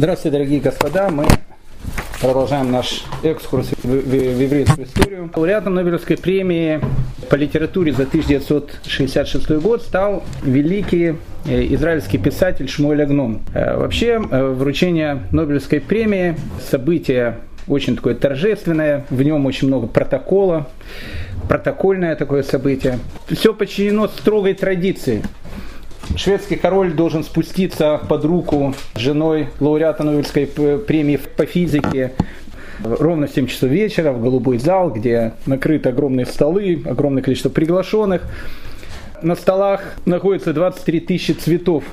Здравствуйте, дорогие господа. Мы продолжаем наш экскурс в, еврейскую историю. Лауреатом Нобелевской премии по литературе за 1966 год стал великий э, израильский писатель Шмуэль Агнон. Э, вообще, э, вручение Нобелевской премии – событие очень такое торжественное, в нем очень много протокола, протокольное такое событие. Все подчинено строгой традиции – шведский король должен спуститься под руку с женой лауреата Нобелевской премии по физике ровно в 7 часов вечера в голубой зал, где накрыты огромные столы, огромное количество приглашенных. На столах находится 23 тысячи цветов,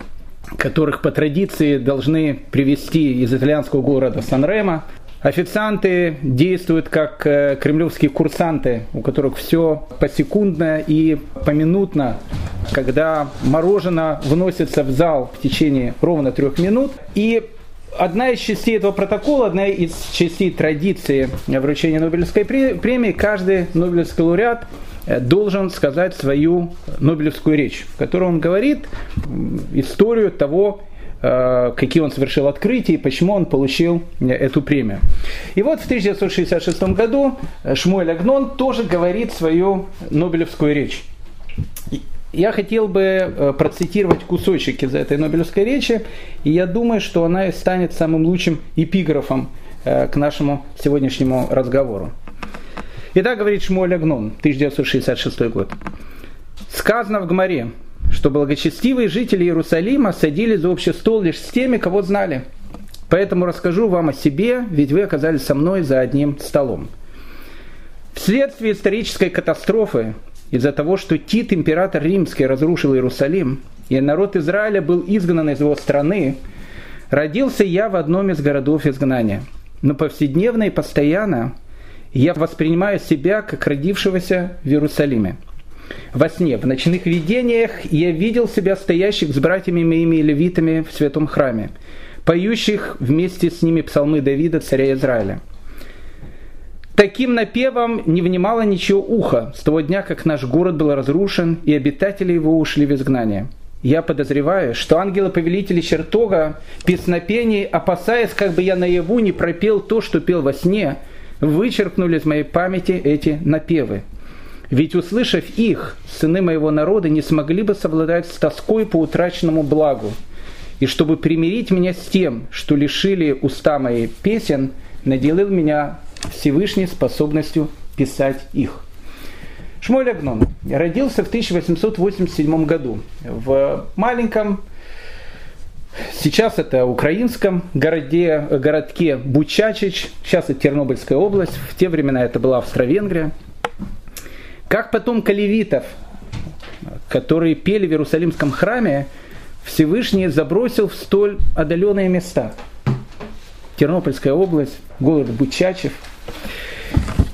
которых по традиции должны привезти из итальянского города Сан-Ремо. Официанты действуют как э, кремлевские курсанты, у которых все посекундно и поминутно когда мороженое вносится в зал в течение ровно трех минут. И одна из частей этого протокола, одна из частей традиции вручения Нобелевской премии, каждый Нобелевский лауреат э, должен сказать свою Нобелевскую речь, в которой он говорит историю того, какие он совершил открытия и почему он получил э, эту премию. И вот в 1966 году Шмуэль Агнон тоже говорит свою Нобелевскую речь. Я хотел бы э, процитировать кусочек из этой Нобелевской речи, и я думаю, что она и станет самым лучшим эпиграфом э, к нашему сегодняшнему разговору. Итак, говорит Шмуэль Агнон, 1966 год. Сказано в Гмаре, что благочестивые жители Иерусалима садились за общий стол лишь с теми, кого знали. Поэтому расскажу вам о себе, ведь вы оказались со мной за одним столом. Вследствие исторической катастрофы из-за того, что Тит, император римский, разрушил Иерусалим, и народ Израиля был изгнан из его страны, родился я в одном из городов изгнания. Но повседневно и постоянно я воспринимаю себя как родившегося в Иерусалиме. Во сне, в ночных видениях я видел себя стоящих с братьями моими левитами в святом храме, поющих вместе с ними псалмы Давида, царя Израиля – Таким напевом не внимало ничего ухо с того дня, как наш город был разрушен, и обитатели его ушли в изгнание. Я подозреваю, что ангелы-повелители чертога, песнопений, опасаясь, как бы я наяву не пропел то, что пел во сне, вычеркнули из моей памяти эти напевы. Ведь услышав их, сыны моего народа не смогли бы совладать с тоской по утраченному благу. И чтобы примирить меня с тем, что лишили уста моей песен, наделил меня Всевышней способностью писать их. Шмоль Агнон родился в 1887 году в маленьком, сейчас это украинском городе, городке Бучачич, сейчас это Тернопольская область, в те времена это была Австро-Венгрия. Как потом калевитов, которые пели в Иерусалимском храме, Всевышний забросил в столь отдаленные места. Тернопольская область, город Бучачев –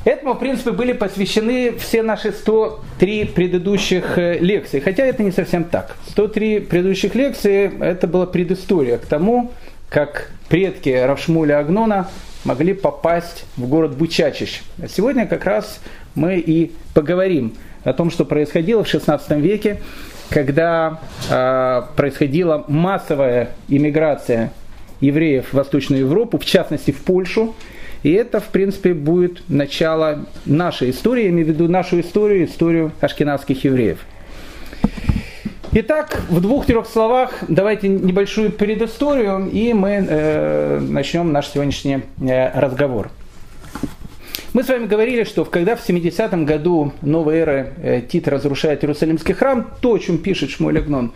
Этому, в принципе, были посвящены все наши 103 предыдущих э, лекции. Хотя это не совсем так. 103 предыдущих лекции – это была предыстория к тому, как предки Равшмуля Агнона могли попасть в город Бучачищ. А сегодня как раз мы и поговорим о том, что происходило в XVI веке, когда э, происходила массовая иммиграция евреев в Восточную Европу, в частности в Польшу, и это, в принципе, будет начало нашей истории, я имею в виду нашу историю, историю ашкенадских евреев. Итак, в двух-трех словах давайте небольшую предысторию, и мы э, начнем наш сегодняшний э, разговор. Мы с вами говорили, что когда в 70-м году новой эры э, Тит разрушает Иерусалимский храм, то, о чем пишет Шмуэль Агнон,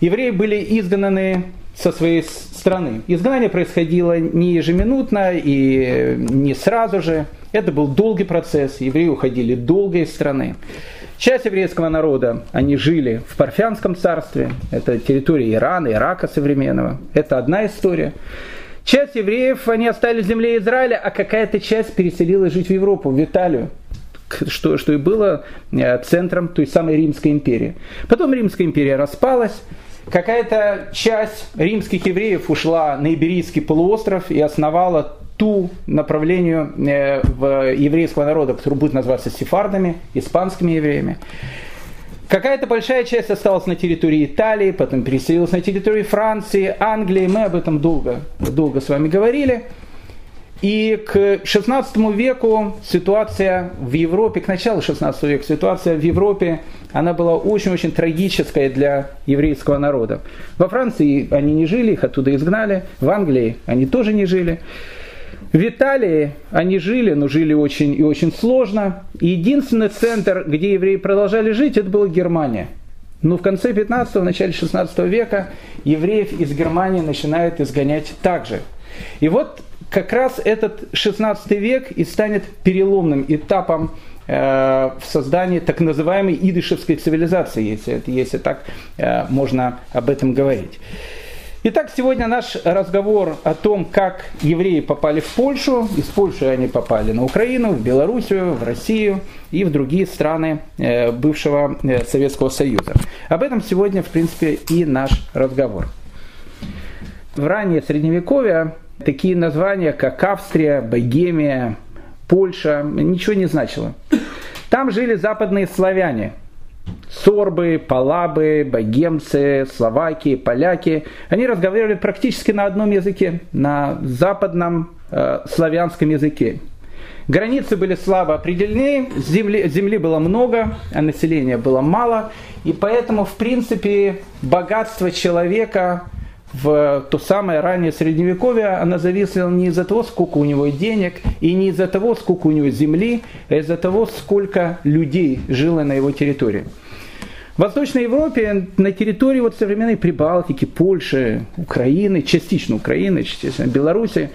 евреи были изгнаны со своей страны. Изгнание происходило не ежеминутно и не сразу же. Это был долгий процесс, евреи уходили долго из страны. Часть еврейского народа, они жили в Парфянском царстве, это территория Ирана, Ирака современного, это одна история. Часть евреев, они остались в земле Израиля, а какая-то часть переселилась жить в Европу, в Италию, что, что и было э, центром той самой Римской империи. Потом Римская империя распалась, какая-то часть римских евреев ушла на Иберийский полуостров и основала ту направлению э, еврейского народа, который будет называться сефардами, испанскими евреями. Какая-то большая часть осталась на территории Италии, потом переселилась на территории Франции, Англии. Мы об этом долго, долго с вами говорили. И к 16 веку ситуация в Европе, к началу 16 века ситуация в Европе, она была очень-очень трагическая для еврейского народа. Во Франции они не жили, их оттуда изгнали, в Англии они тоже не жили. В Италии они жили, но жили очень и очень сложно. И единственный центр, где евреи продолжали жить, это была Германия. Но в конце 15-го, начале 16 века евреев из Германии начинают изгонять также. И вот как раз этот 16 век и станет переломным этапом э, в создании так называемой идышевской цивилизации, если, если так э, можно об этом говорить. Итак, сегодня наш разговор о том, как евреи попали в Польшу. Из Польши они попали на Украину, в Белоруссию, в Россию и в другие страны э, бывшего э, Советского Союза. Об этом сегодня, в принципе, и наш разговор. В раннее Средневековье такие названия, как Австрия, Богемия, Польша, ничего не значило. Там жили западные славяне – сорбы, палабы, богемцы, словаки, поляки, они разговаривали практически на одном языке, на западном э, славянском языке. Границы были слабо определены, земли, земли было много, а населения было мало, и поэтому, в принципе, богатство человека в то самое раннее средневековье, она зависела не из-за того, сколько у него денег, и не из-за того, сколько у него земли, а из-за того, сколько людей жило на его территории. В Восточной Европе на территории вот современной Прибалтики, Польши, Украины, частично Украины, частично Беларуси,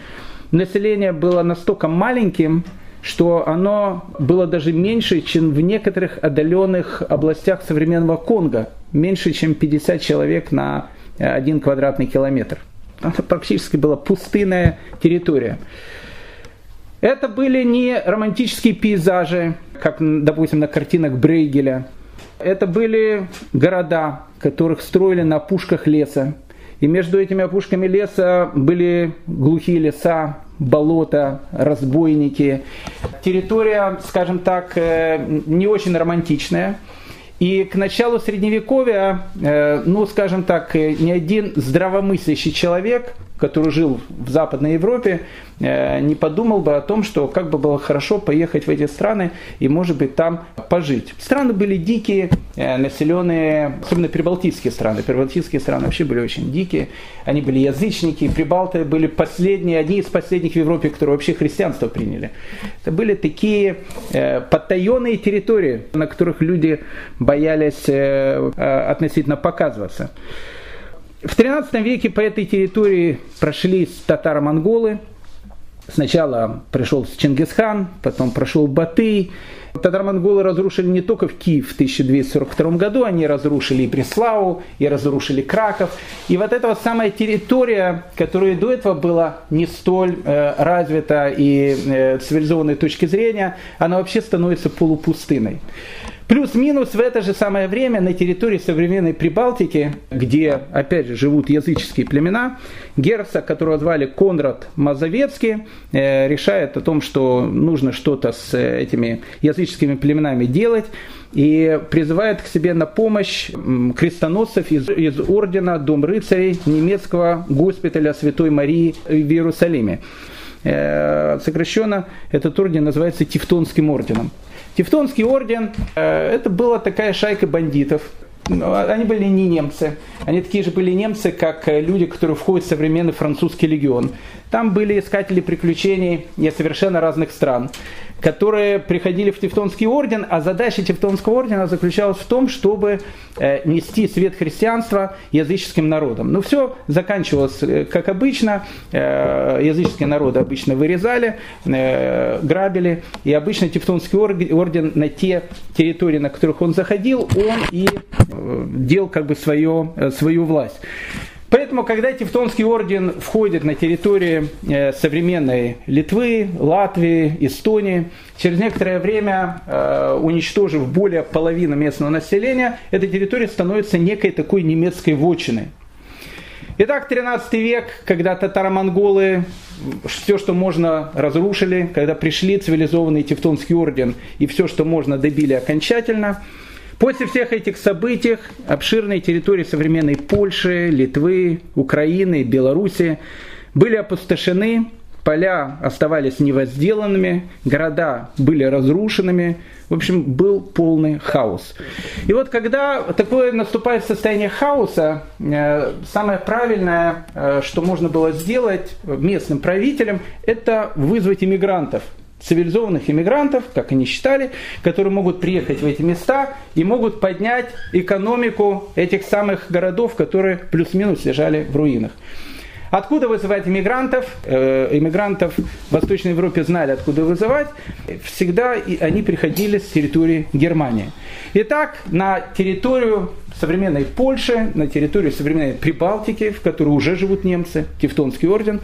население было настолько маленьким, что оно было даже меньше, чем в некоторых отдаленных областях современного Конго. Меньше, чем 50 человек на один квадратный километр. Это практически была пустынная территория. Это были не романтические пейзажи, как, допустим, на картинах Брейгеля, это были города, которых строили на опушках леса. И между этими опушками леса были глухие леса, болота, разбойники. Территория, скажем так, э, не очень романтичная. И к началу Средневековья, э, ну, скажем так, э, ни один здравомыслящий человек который жил в Западной Европе, не подумал бы о том, что как бы было хорошо поехать в эти страны и, может быть, там пожить. Страны были дикие, э, населенные, особенно прибалтийские страны. Прибалтийские страны вообще были очень дикие. Они были язычники. Прибалты были последние, одни из последних в Европе, которые вообще христианство приняли. Это были такие э, потаенные территории, на которых люди боялись относительно показываться. В XIII веке по этой территории прошлись татаро-монголы. Сначала пришел Чингисхан, потом прошел Батый. Татаро-монголы разрушили не только в Киев в 1242 году, они разрушили и Преславу, и разрушили Краков. И вот эта вот самая территория, которая до этого была не столь э, развита и э, цивилизованной точки зрения, она вообще становится полупустыной. Плюс-минус в это же самое время на территории современной Прибалтики, где, опять же, живут языческие племена, герцог, которого звали Конрад Мазовецкий, э, решает о том, что нужно что-то с э, этими языческими племенами делать, и призывает к себе на помощь крестоносцев из, из ордена Дом рыцарей немецкого госпиталя Святой Марии в Иерусалиме. Э, сокращенно этот орден называется Тевтонским орденом. Тевтонский орден э, это была такая шайка бандитов. Они были не немцы. Они такие же были немцы, как э, люди, которые входят в современный французский легион. Там были искатели приключений из совершенно разных стран которые приходили в Тевтонский орден, а задача Тевтонского ордена заключалась в том, чтобы э, нести свет христианства языческим народам. Но все заканчивалось э, как обычно, э, языческие народы обычно вырезали, грабили, и обычно Тевтонский орден на те территории, на которых он заходил, он и делал как бы свое, свою власть. Поэтому, когда Тевтонский орден входит на территорию э, современной Литвы, Латвии, Эстонии, через некоторое время, э, уничтожив более половины местного населения, эта территория становится некой такой немецкой вотчиной. Итак, 13 век, когда татаро-монголы все, что можно, разрушили, когда пришли цивилизованный Тевтонский орден и все, что можно, добили окончательно – После всех этих событий обширные территории современной Польши, Литвы, Украины, Белоруссии были опустошены, поля оставались невозделанными, города были разрушенными, в общем, был полный хаос. И вот когда такое наступает состояние хаоса, э, самое правильное, э, что можно было сделать местным правителям, это вызвать иммигрантов – цивилизованных иммигрантов, как они считали, которые могут приехать в эти места и могут поднять экономику этих самых городов, которые плюс-минус лежали в руинах. Откуда вызывать иммигрантов? Э, иммигрантов в Восточной Европе знали, откуда вызывать. Всегда они приходили с территории Германии. Итак, на территорию современной Польши, на территорию современной Прибалтики, в которой уже живут немцы, Тевтонский орден,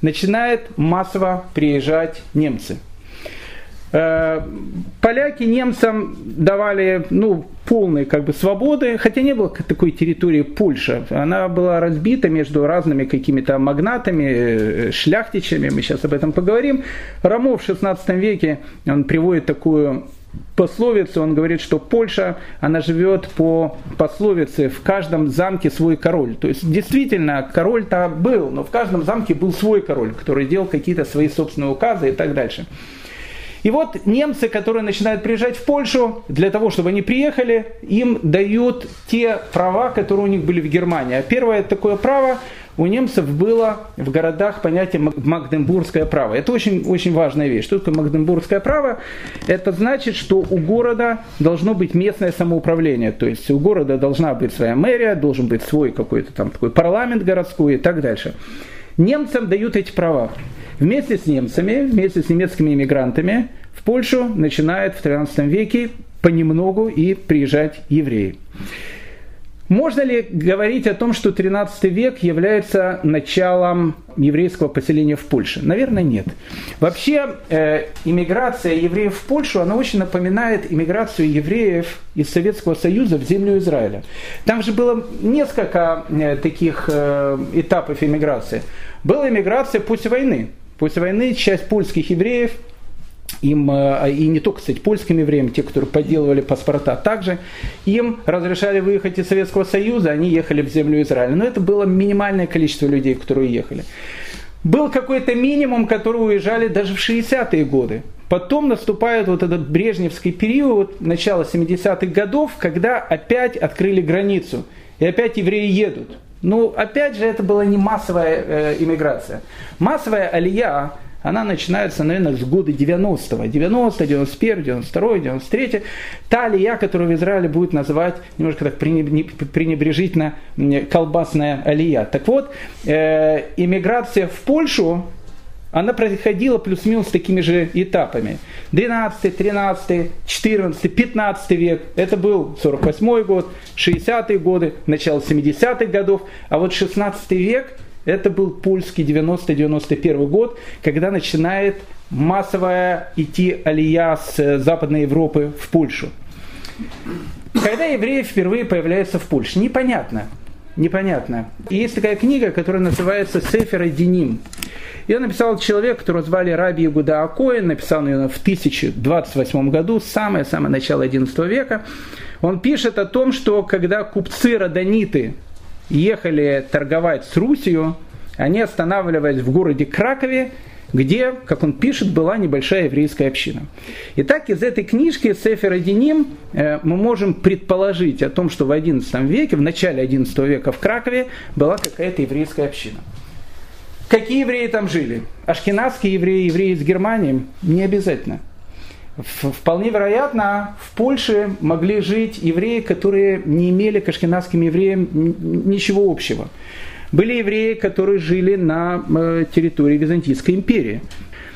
начинает массово приезжать немцы – поляки немцам давали ну, полной как бы, свободы, хотя не было такой территории Польши. Она была разбита между разными какими-то магнатами, э, шляхтичами, мы сейчас об этом поговорим. Рамо в 16 веке, он приводит такую пословицу, он говорит, что Польша, она живет по пословице «в каждом замке свой король». То есть действительно король-то был, но в каждом замке был свой король, который делал какие-то свои собственные указы и так дальше. И вот немцы, которые начинают приезжать в Польшу, для того, чтобы они приехали, им дают те права, которые у них были в Германии. А первое такое право у немцев было в городах понятие Магденбургское право. Это очень, очень важная вещь. Что такое Магденбургское право? Это значит, что у города должно быть местное самоуправление. То есть у города должна быть своя мэрия, должен быть свой какой-то там такой парламент городской и так дальше. Немцам дают эти права. Вместе с немцами, вместе с немецкими иммигрантами в Польшу начинают в 13 веке понемногу и приезжать евреи. Можно ли говорить о том, что 13 век является началом еврейского поселения в Польше? Наверное, нет. Вообще, э, иммиграция евреев в Польшу, она очень напоминает иммиграцию евреев из Советского Союза в землю Израиля. Там же было несколько э, таких э, этапов иммиграции. Была иммиграция после войны. После войны часть польских евреев, им, э, и не только, кстати, польским евреям, те, которые подделывали паспорта, также им разрешали выехать из Советского Союза, они ехали в землю Израиля. Но это было минимальное количество людей, которые ехали. Был какой-то минимум, которые уезжали даже в 60-е годы. Потом наступает вот этот брежневский период, начало 70-х годов, когда опять открыли границу. И опять евреи едут. Ну, опять же, это была не массовая э, иммиграция. Массовая алия, она начинается, наверное, с года 90-го. 90 91 92 93 Та алия, которую в Израиле будет называть немножко так пренебрежительно колбасная алия. Так вот, э, иммиграция в Польшу, она происходила плюс-минус такими же этапами. 12, 13, 14, 15 век, это был 48 год, 60-е годы, начало 70-х годов, а вот 16 век, это был польский 90-91 год, когда начинает массовая идти алия с Западной Европы в Польшу. Когда евреи впервые появляются в Польше, непонятно, непонятно. И есть такая книга, которая называется «Сефера Деним». Ее написал человек, которого звали Раби Ягуда Акоин, написал ее в 1028 году, самое-самое начало XI века. Он пишет о том, что когда купцы-родониты ехали торговать с Русью, они останавливались в городе Кракове, где, как он пишет, была небольшая еврейская община. Итак, из этой книжки Сефера Деним э, мы можем предположить о том, что в XI веке, в начале XI века в Кракове была какая-то еврейская община. Какие евреи там жили? Ашкенадские евреи, евреи из Германии? Не обязательно. Вполне вероятно, в Польше могли жить евреи, которые не имели к ашкенадским евреям ничего общего. Были евреи, которые жили на э, территории Византийской империи.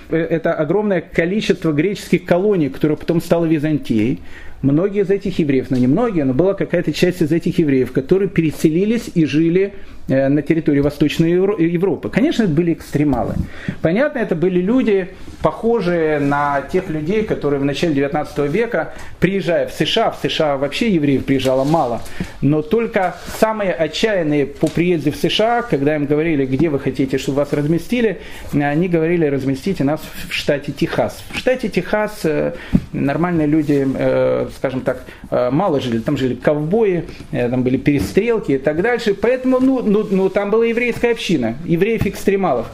Э, это огромное количество греческих колоний, которые потом стало Византией. Многие из этих евреев, но не многие, но была какая-то часть из этих евреев, которые переселились и жили Э, на территории Восточной Европы. Конечно, это были экстремалы. Понятно, это были люди, похожие на тех людей, которые в начале 19 века, приезжая в США, в США вообще евреев приезжало мало, но только самые отчаянные по приезде в США, когда им говорили, где вы хотите, чтобы вас разместили, они говорили, разместите нас в штате Техас. В штате Техас э, нормальные люди скажем так, мало жили. Там жили ковбои, там были перестрелки и так дальше. Поэтому, ну, ну, ну там была еврейская община, евреев-экстремалов.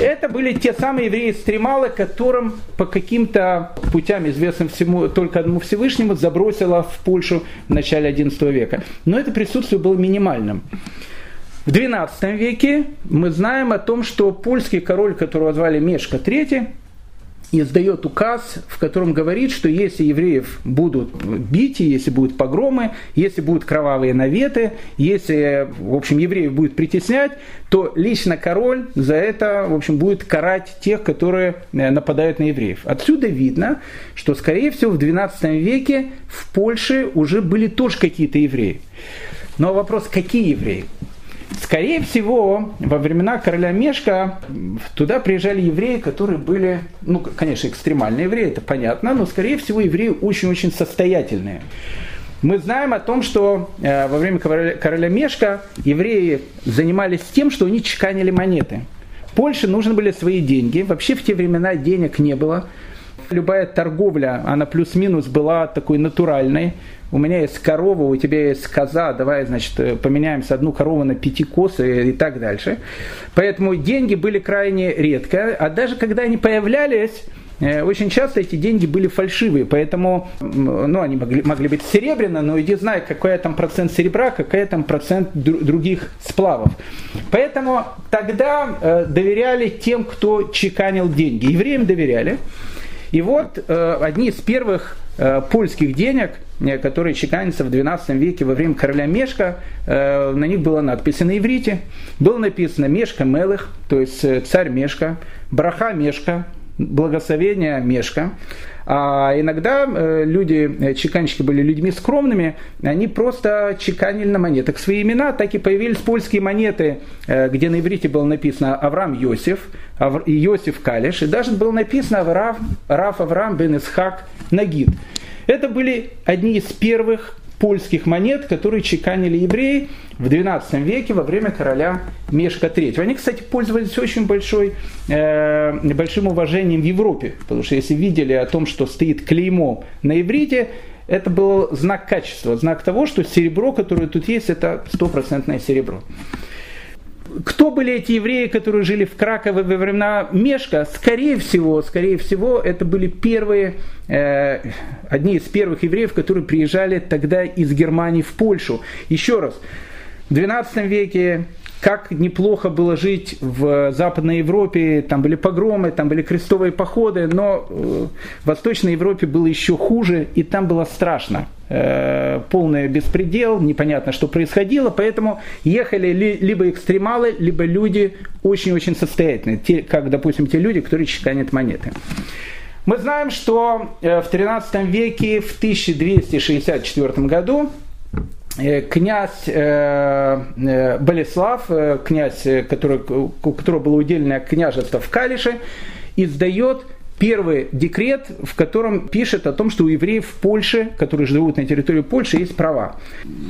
Это были те самые евреи-экстремалы, которым по каким-то путям, известным всему, только одному Всевышнему, забросило в Польшу в начале XI века. Но это присутствие было минимальным. В XII веке мы знаем о том, что польский король, которого звали Мешка III, издает указ, в котором говорит, что если евреев будут бить, если будут погромы, если будут кровавые наветы, если, в общем, евреев будет притеснять, то лично король за это, в общем, будет карать тех, которые э, нападают на евреев. Отсюда видно, что, скорее всего, в XII веке в Польше уже были тоже какие-то евреи. Но вопрос, какие евреи? Скорее всего, во времена короля Мешка туда приезжали евреи, которые были, ну, конечно, экстремальные евреи, это понятно, но, скорее всего, евреи очень-очень состоятельные. Мы знаем о том, что э, во время короля, короля Мешка евреи занимались тем, что они чеканили монеты. Польше нужны были свои деньги. Вообще в те времена денег не было. Любая торговля, она плюс-минус была такой натуральной у меня есть корова, у тебя есть коза, давай, значит, э, поменяемся одну корову на пяти коз и, так дальше. Поэтому деньги были крайне редко, а даже когда они появлялись, э, очень часто эти деньги были фальшивые, поэтому ну, они могли, могли быть серебряные, но иди знай, какой там процент серебра, какой там процент других сплавов. Поэтому тогда э, доверяли тем, кто чеканил деньги. Евреям доверяли. И вот одни из первых польских денег, э, которые чеканятся в XII веке во время короля Мешка, э, на них была надпись на иврите. Было написано Мешка Мелых, то есть э, царь Мешка, Браха Мешка, благословение Мешка. А иногда э, люди, э, чеканщики были людьми скромными, они просто чеканили на монетах свои имена, так и появились польские монеты, э, где на иврите было написано Авраам Йосиф, Йосиф Калиш, и даже было написано Авраам, Раф Авраам бен Исхак Нагид. Это были одни из первых польских монет, которые чеканили евреи в XII веке во время короля Мешка III. Они, кстати, пользовались очень большой, э, большим уважением в Европе, потому что если видели о том, что стоит клеймо на иврите, это был знак качества, знак того, что серебро, которое тут есть, это стопроцентное серебро. Кто были эти евреи, которые жили в Кракове во времена Мешка? Скорее всего, скорее всего, это были первые, э, одни из первых евреев, которые приезжали тогда из Германии в Польшу. Еще раз, в XII веке как неплохо было жить в Западной Европе, там были погромы, там были крестовые походы, но в Восточной Европе было еще хуже, и там было страшно. Э, полный беспредел, непонятно, что происходило, поэтому ехали либо экстремалы, либо люди очень-очень состоятельные, те, как, допустим, те люди, которые чеканят монеты. Мы знаем, что э, в 13 веке, в 1264 году, э, князь Болеслав, князь, который, у которого было уделенное княжество в Калише, издает первый декрет, в котором пишет о том, что у евреев в Польше, которые живут на территории Польши, есть права.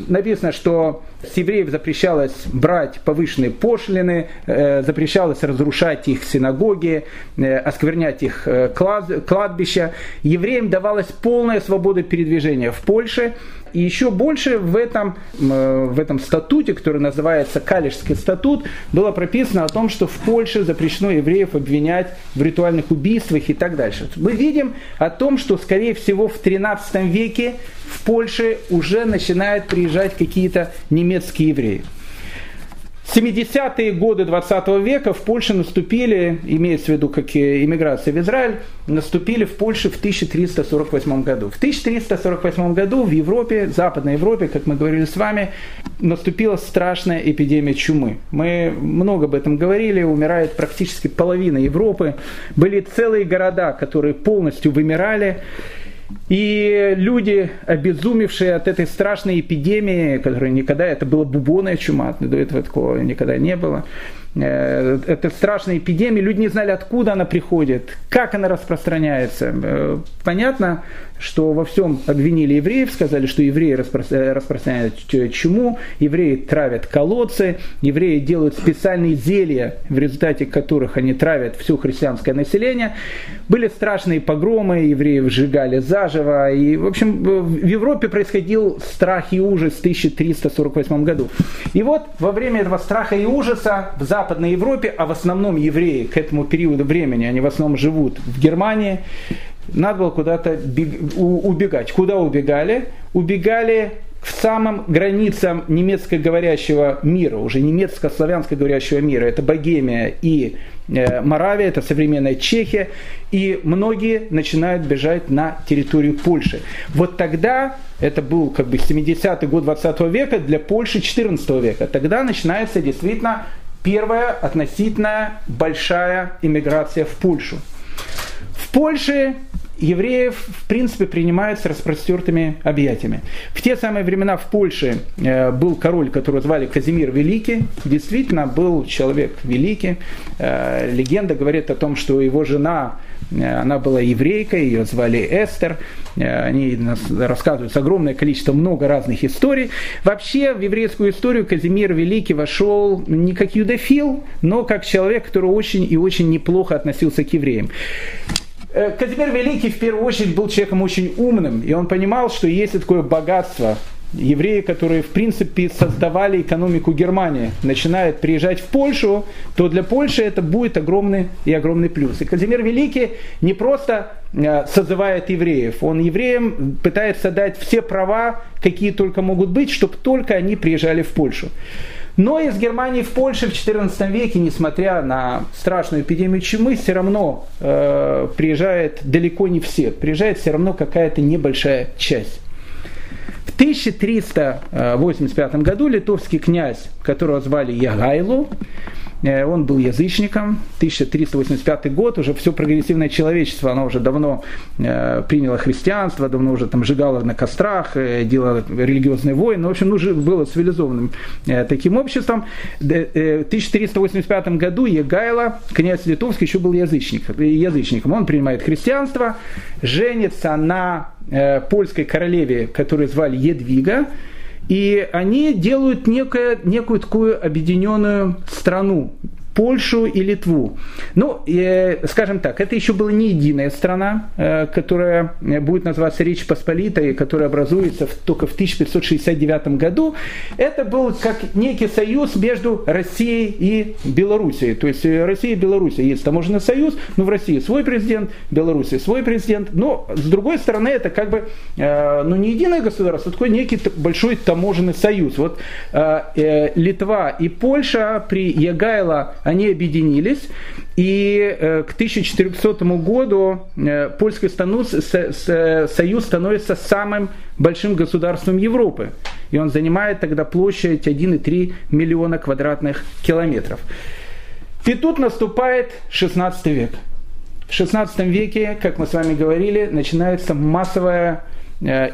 Написано, что с евреев запрещалось брать повышенные пошлины, э, запрещалось разрушать их синагоги, э, осквернять их э, кладбища. Евреям давалась полная свобода передвижения в Польше, и еще больше в этом, в этом статуте, который называется Калишский статут, было прописано о том, что в Польше запрещено евреев обвинять в ритуальных убийствах и так дальше. Мы видим о том, что, скорее всего, в 13 веке в Польше уже начинают приезжать какие-то немецкие евреи. 70-е годы 20 века в Польше наступили, имеется в виду как иммиграция в Израиль, наступили в Польше в 1348 году. В 1348 году в Европе, Западной Европе, как мы говорили с вами, наступила страшная эпидемия чумы. Мы много об этом говорили, умирает практически половина Европы. Были целые города, которые полностью вымирали. И люди, обезумевшие от этой страшной эпидемии, которая никогда, это была бубонная чума, до этого такого никогда не было, э, эта страшная эпидемия, люди не знали, откуда она приходит, как она распространяется. Э, понятно, что во всем обвинили евреев, сказали, что евреи распространяют чуму, евреи травят колодцы, евреи делают специальные зелья, в результате которых они травят все христианское население. Были страшные погромы, евреев сжигали заживо, и, в общем, в Европе происходил страх и ужас в 1348 году. И вот во время этого страха и ужаса в Западной Европе, а в основном евреи к этому периоду времени, они в основном живут в Германии, надо было куда-то убегать. Куда убегали? Убегали к самым границам немецкоговорящего мира, уже немецко-славянско говорящего мира. Это Богемия и э, Моравия, это современная Чехия. И многие начинают бежать на территорию Польши. Вот тогда, это был как бы 70-й год 20 века, для Польши 14 века. Тогда начинается действительно первая относительно большая иммиграция в Польшу. В Польше евреев, в принципе, принимают с распростертыми объятиями. В те самые времена в Польше э, был король, которого звали Казимир Великий. Действительно, был человек великий. Э, легенда говорит о том, что его жена, э, она была еврейкой, ее звали Эстер. Они рассказывают огромное количество, много разных историй. Вообще, в еврейскую историю Казимир Великий вошел не как юдофил, но как человек, который очень и очень неплохо относился к евреям. Э, Казимир Великий в первую очередь был человеком очень умным, и он понимал, что есть такое богатство, евреи, которые в принципе создавали экономику Германии, начинают приезжать в Польшу, то для Польши это будет огромный и огромный плюс. И Казимир Великий не просто э, созывает евреев, он евреям пытается дать все права, какие только могут быть, чтобы только они приезжали в Польшу. Но из Германии в Польшу в XIV веке, несмотря на страшную эпидемию чумы, все равно э, приезжает далеко не все. Приезжает все равно какая-то небольшая часть. В 1385 году литовский князь, которого звали Ягайлу, Э, он был язычником. 1385 год, уже все прогрессивное человечество, оно уже давно э, приняло христианство, давно уже там сжигало на кострах, э, делало религиозные войны. В общем, ну, было цивилизованным таким обществом. В 1385 году Егайло, князь Литовский, еще был язычник, язычником. Он принимает христианство, женится на польской королеве, которую звали Едвига, и они делают некое, некую такую объединенную страну, Польшу и Литву. Ну, э, скажем так, это еще была не единая страна, э, которая будет называться Речь Посполитой, которая образуется в, только в 1569 году. Это был как некий союз между Россией и Белоруссией. То есть э, Россия и Белоруссия есть таможенный союз, но в России свой президент, в Белоруссии свой президент. Но с другой стороны, это как бы э, ну, не единое государство, а такой некий большой таможенный союз. Вот э, э, Литва и Польша при Ягайло они объединились, и э, к 1400 году э, Польский союз становится самым большим государством Европы. И он занимает тогда площадь 1,3 миллиона квадратных километров. И тут наступает 16 век. В 16 веке, как мы с вами говорили, начинается массовая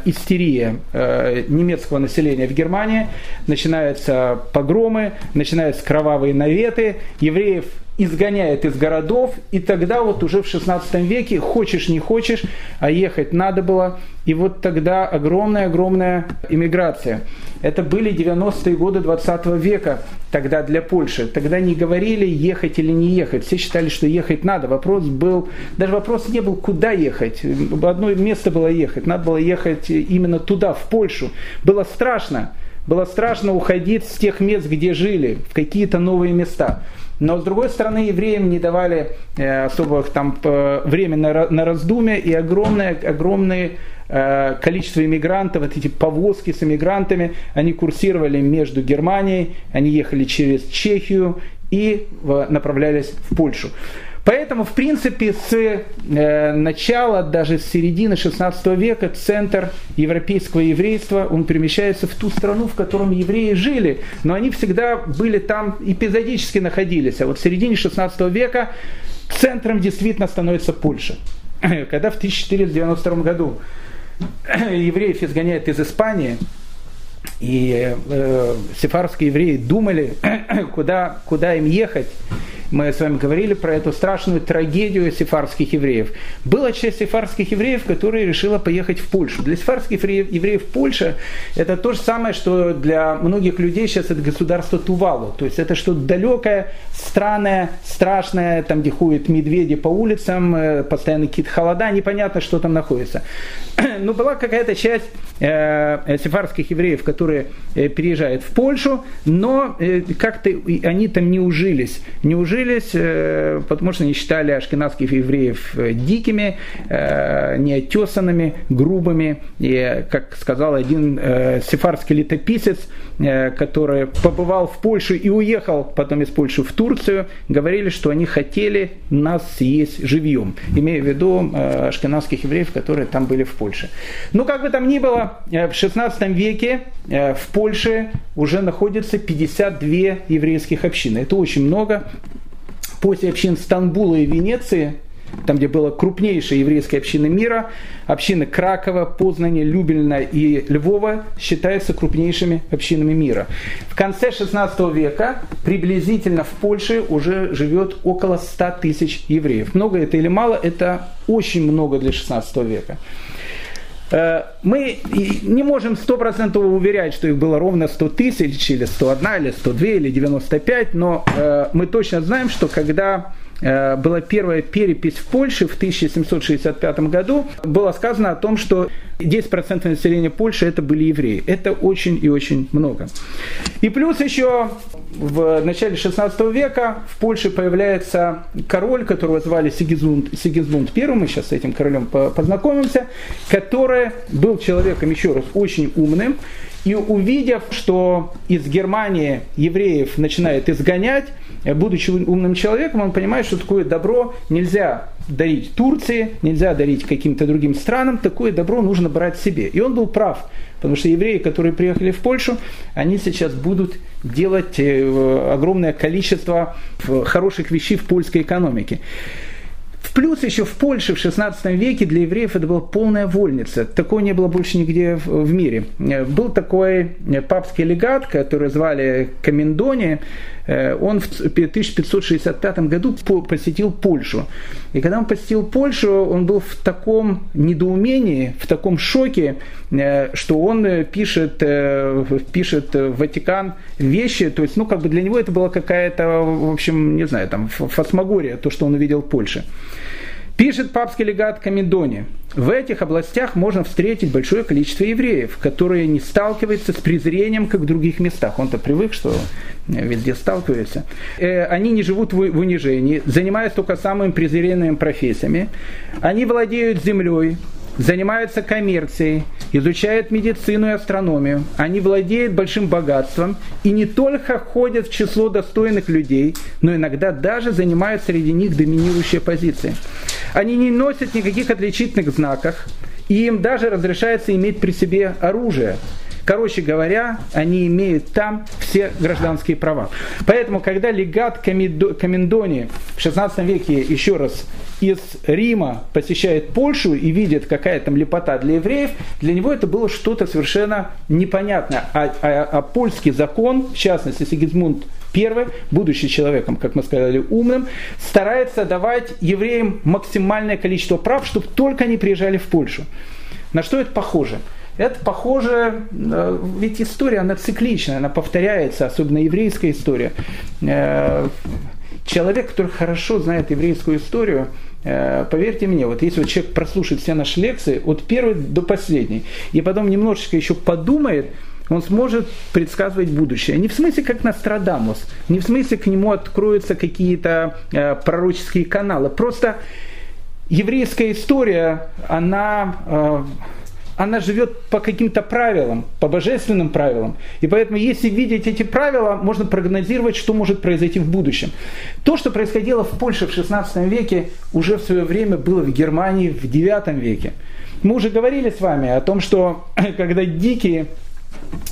истерия э, немецкого населения в Германии, начинаются погромы, начинаются кровавые наветы, евреев изгоняет из городов, и тогда вот уже в 16 веке, хочешь не хочешь, а ехать надо было, и вот тогда огромная-огромная иммиграция. Это были 90-е годы 20 века тогда для Польши. Тогда не говорили, ехать или не ехать. Все считали, что ехать надо. Вопрос был, даже вопрос не был, куда ехать. Одно место было ехать. Надо было ехать именно туда, в Польшу. Было страшно. Было страшно уходить с тех мест, где жили, в какие-то новые места. Но с другой стороны, евреям не давали э, особых там времени на, на раздумье и огромное, огромное э, количество иммигрантов, вот эти повозки с иммигрантами, они курсировали между Германией, они ехали через Чехию и направлялись в Польшу. Поэтому, в принципе, с э, начала, даже с середины 16 века, центр европейского еврейства, он перемещается в ту страну, в котором евреи жили. Но они всегда были там, эпизодически находились. А вот в середине 16 века центром действительно становится Польша. Когда в 1492 году евреев изгоняют из Испании, И э, сефарские евреи думали, куда, куда им ехать. Мы с вами говорили про эту страшную трагедию сефарских евреев. Была часть сефарских евреев, которая решила поехать в Польшу. Для сефарских евреев Польша это то же самое, что для многих людей сейчас это государство Тувалу. То есть это что-то далекое, странное, страшное, там где ходят медведи по улицам, э, постоянно какие-то холода, непонятно, что там находится. Но была какая-то часть э, сефарских евреев, которые э, переезжают в Польшу, но э, как-то они там не ужились. Не ужились э, потому что они считали ашкенадских евреев дикими, неотесанными, грубыми. И, как сказал один сефарский летописец, который побывал в Польше и уехал потом из Польши в Турцию, говорили, что они хотели нас съесть живьем, имея в виду ашкенадских евреев, которые там были в Польше. Ну, как бы там ни было, в 16 веке в Польше уже находится 52 еврейских общины. Это очень много после общин Стамбула и Венеции, там, где была крупнейшая еврейская община мира, общины Кракова, Познани, Любельна и Львова считаются крупнейшими общинами мира. В конце 16 века приблизительно в Польше уже живет около 100 тысяч евреев. Много это или мало? Это очень много для 16 века. Э, мы не можем стопроцентово уверять, что их было ровно 100 тысяч, или 101, или 102, или 95, но э, мы точно знаем, что когда была первая перепись в Польше в 1765 году, было сказано о том, что 10% населения Польши это были евреи. Это очень и очень много. И плюс еще в начале 16 века в Польше появляется король, которого звали Сигизмунд, Сигизмунд I, мы сейчас с этим королем познакомимся, который был человеком, еще раз, очень умным, и увидев, что из Германии евреев начинает изгонять, будучи умным человеком, он понимает, что такое добро нельзя дарить Турции, нельзя дарить каким-то другим странам, такое добро нужно брать себе. И он был прав, потому что евреи, которые приехали в Польшу, они сейчас будут делать э, огромное количество хороших вещей в польской экономике. В плюс еще в Польше в 16 веке для евреев это была полная вольница. Такого не было больше нигде в, мире. Был такой папский легат, который звали Камендони, Э, он в 1565 году посетил Польшу. И когда он посетил Польшу, он был в таком недоумении, в таком шоке, э, что он э, пишет, пишет в Ватикан вещи, то есть, ну, как бы для него это была какая-то, в общем, не знаю, там, фасмагория, то, что он увидел в Польше. Пишет папский легат Камедони. В этих областях можно встретить большое количество евреев, которые не сталкиваются с презрением, как в других местах. Он-то привык, что везде сталкиваются. Э, они не живут в унижении, занимаются только самыми презренными профессиями. Они владеют землей, занимаются коммерцией, изучают медицину и астрономию, они владеют большим богатством и не только ходят в число достойных людей, но иногда даже занимают среди них доминирующие позиции. Они не носят никаких отличительных знаков, и им даже разрешается иметь при себе оружие. Короче говоря, они имеют там все гражданские права. Поэтому, когда легат Комендони в 16 веке еще раз из Рима посещает Польшу и видит, какая там лепота для евреев, для него это было что-то совершенно непонятное. А, а, а польский закон, в частности Сигизмунд I, будучи человеком, как мы сказали, умным, старается давать евреям максимальное количество прав, чтобы только они приезжали в Польшу. На что это похоже? Это похоже, э, ведь история, она цикличная, она повторяется, особенно еврейская история. Э, человек, который хорошо знает еврейскую историю, э, поверьте мне, вот если вот человек прослушает все наши лекции от первой до последней, и потом немножечко еще подумает, он сможет предсказывать будущее. Не в смысле, как Нострадамус, не в смысле, к нему откроются какие-то пророческие каналы. Просто еврейская история, она она живет по каким-то правилам, по божественным правилам. И поэтому, если видеть эти правила, можно прогнозировать, что может произойти в будущем. То, что происходило в Польше в 16 веке, уже в свое время было в Германии в 9 веке. Мы уже говорили с вами о том, что когда дикие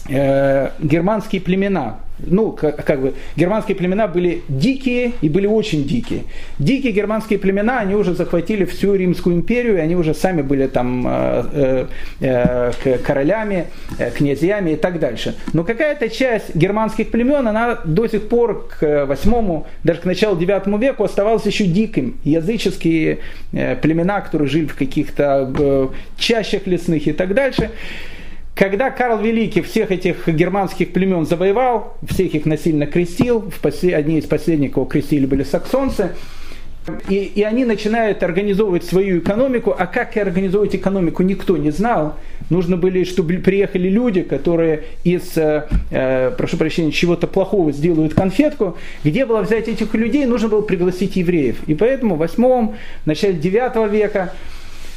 э, германские племена, ну, как, как бы, германские племена были дикие и были очень дикие. Дикие германские племена, они уже захватили всю Римскую империю, они уже сами были там э, э, э, королями, э, князьями и так дальше. Но какая-то часть германских племен, она до сих пор к восьмому, даже к началу девятому веку оставалась еще диким. Языческие племена, которые жили в каких-то чащах лесных и так дальше. Когда Карл Великий всех этих германских племен завоевал, всех их насильно крестил, одни из последних, кого крестили, были саксонцы, и, и они начинают организовывать свою экономику, а как и организовывать экономику никто не знал. Нужно были, чтобы приехали люди, которые из, э, э прошу прощения, чего-то плохого сделают конфетку. Где было взять этих людей? Нужно было пригласить евреев. И поэтому в 8 начале 9 века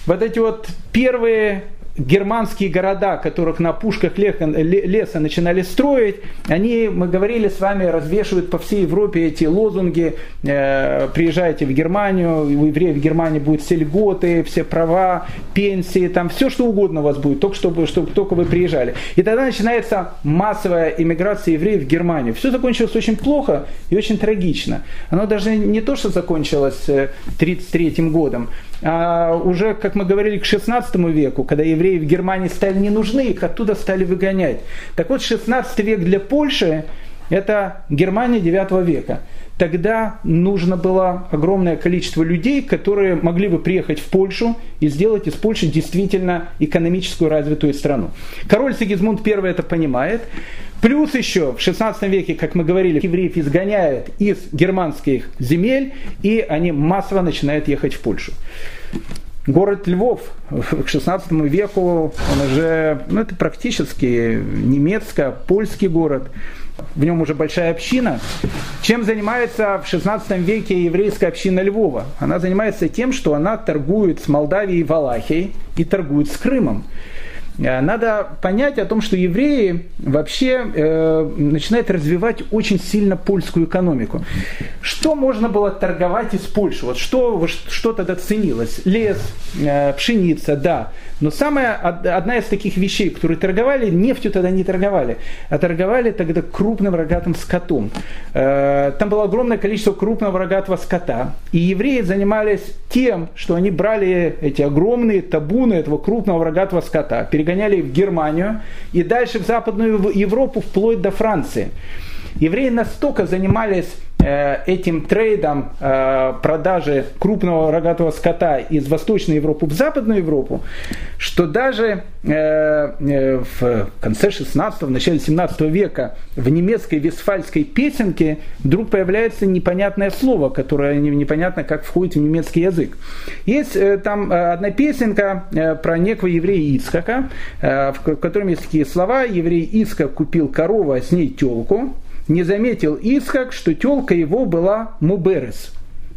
вот эти вот первые германские города, которых на пушках леса начинали строить, они, мы говорили с вами, развешивают по всей Европе эти лозунги, э, приезжайте в Германию, у евреев в Германии будут все льготы, все права, пенсии, там все что угодно у вас будет, только чтобы, чтобы только вы приезжали. И тогда начинается массовая иммиграция евреев в Германию. Все закончилось очень плохо и очень трагично. Оно даже не то, что закончилось 1933 э, годом, а уже, как мы говорили, к 16 веку, когда евреи в Германии стали не нужны, их оттуда стали выгонять. Так вот, 16 век для Польши – это Германия 9 века. Тогда нужно было огромное количество людей, которые могли бы приехать в Польшу и сделать из Польши действительно экономическую развитую страну. Король Сигизмунд I это понимает. Плюс еще в 16 веке, как мы говорили, евреев изгоняют из германских земель, и они массово начинают ехать в Польшу. Город Львов к 16 веку, он уже, ну это практически немецко-польский город, в нем уже большая община. Чем занимается в 16 веке еврейская община Львова? Она занимается тем, что она торгует с Молдавией и Валахией и торгует с Крымом. Э, надо понять о том, что евреи вообще э, начинают развивать очень сильно польскую экономику. Что можно было торговать из Польши? Вот что, что тогда ценилось? Лес, э, пшеница, да. Но самая одна из таких вещей, которые торговали, нефтью тогда не торговали, а торговали тогда крупным рогатым скотом. Э, там было огромное количество крупного рогатого скота. И евреи занимались тем, что они брали эти огромные табуны этого крупного рогатого скота, перегоняли в Германию и дальше в Западную Европу вплоть до Франции. Евреи настолько занимались этим трейдом э, продажи крупного рогатого скота из Восточной Европы в Западную Европу, что даже э, в конце 16-го, начале 17 века в немецкой вестфальской песенке вдруг появляется непонятное слово, которое непонятно как входит в немецкий язык. Есть там одна песенка про некого еврея Ицхака, в котором есть такие слова. Еврей Ицхак купил корову, а с ней телку, не заметил Исхак, что телка его была Муберес.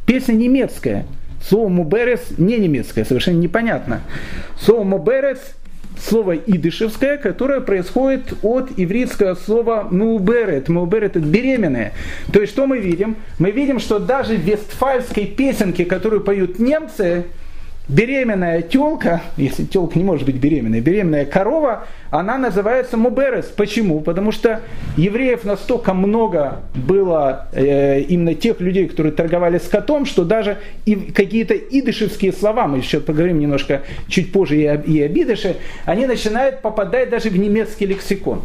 Песня немецкая. Слово Муберес не немецкое, совершенно непонятно. Слово Муберес слово идышевское, которое происходит от ивритского слова муберет. Муберет это беременная. То есть что мы видим? Мы видим, что даже в вестфальской песенке, которую поют немцы, беременная телка, если телка не может быть беременной, беременная корова, она называется муберес. Почему? Потому что евреев настолько много было э, именно тех людей, которые торговали с котом, что даже и какие-то идышевские слова, мы еще поговорим немножко чуть позже и об, идыше, они начинают попадать даже в немецкий лексикон.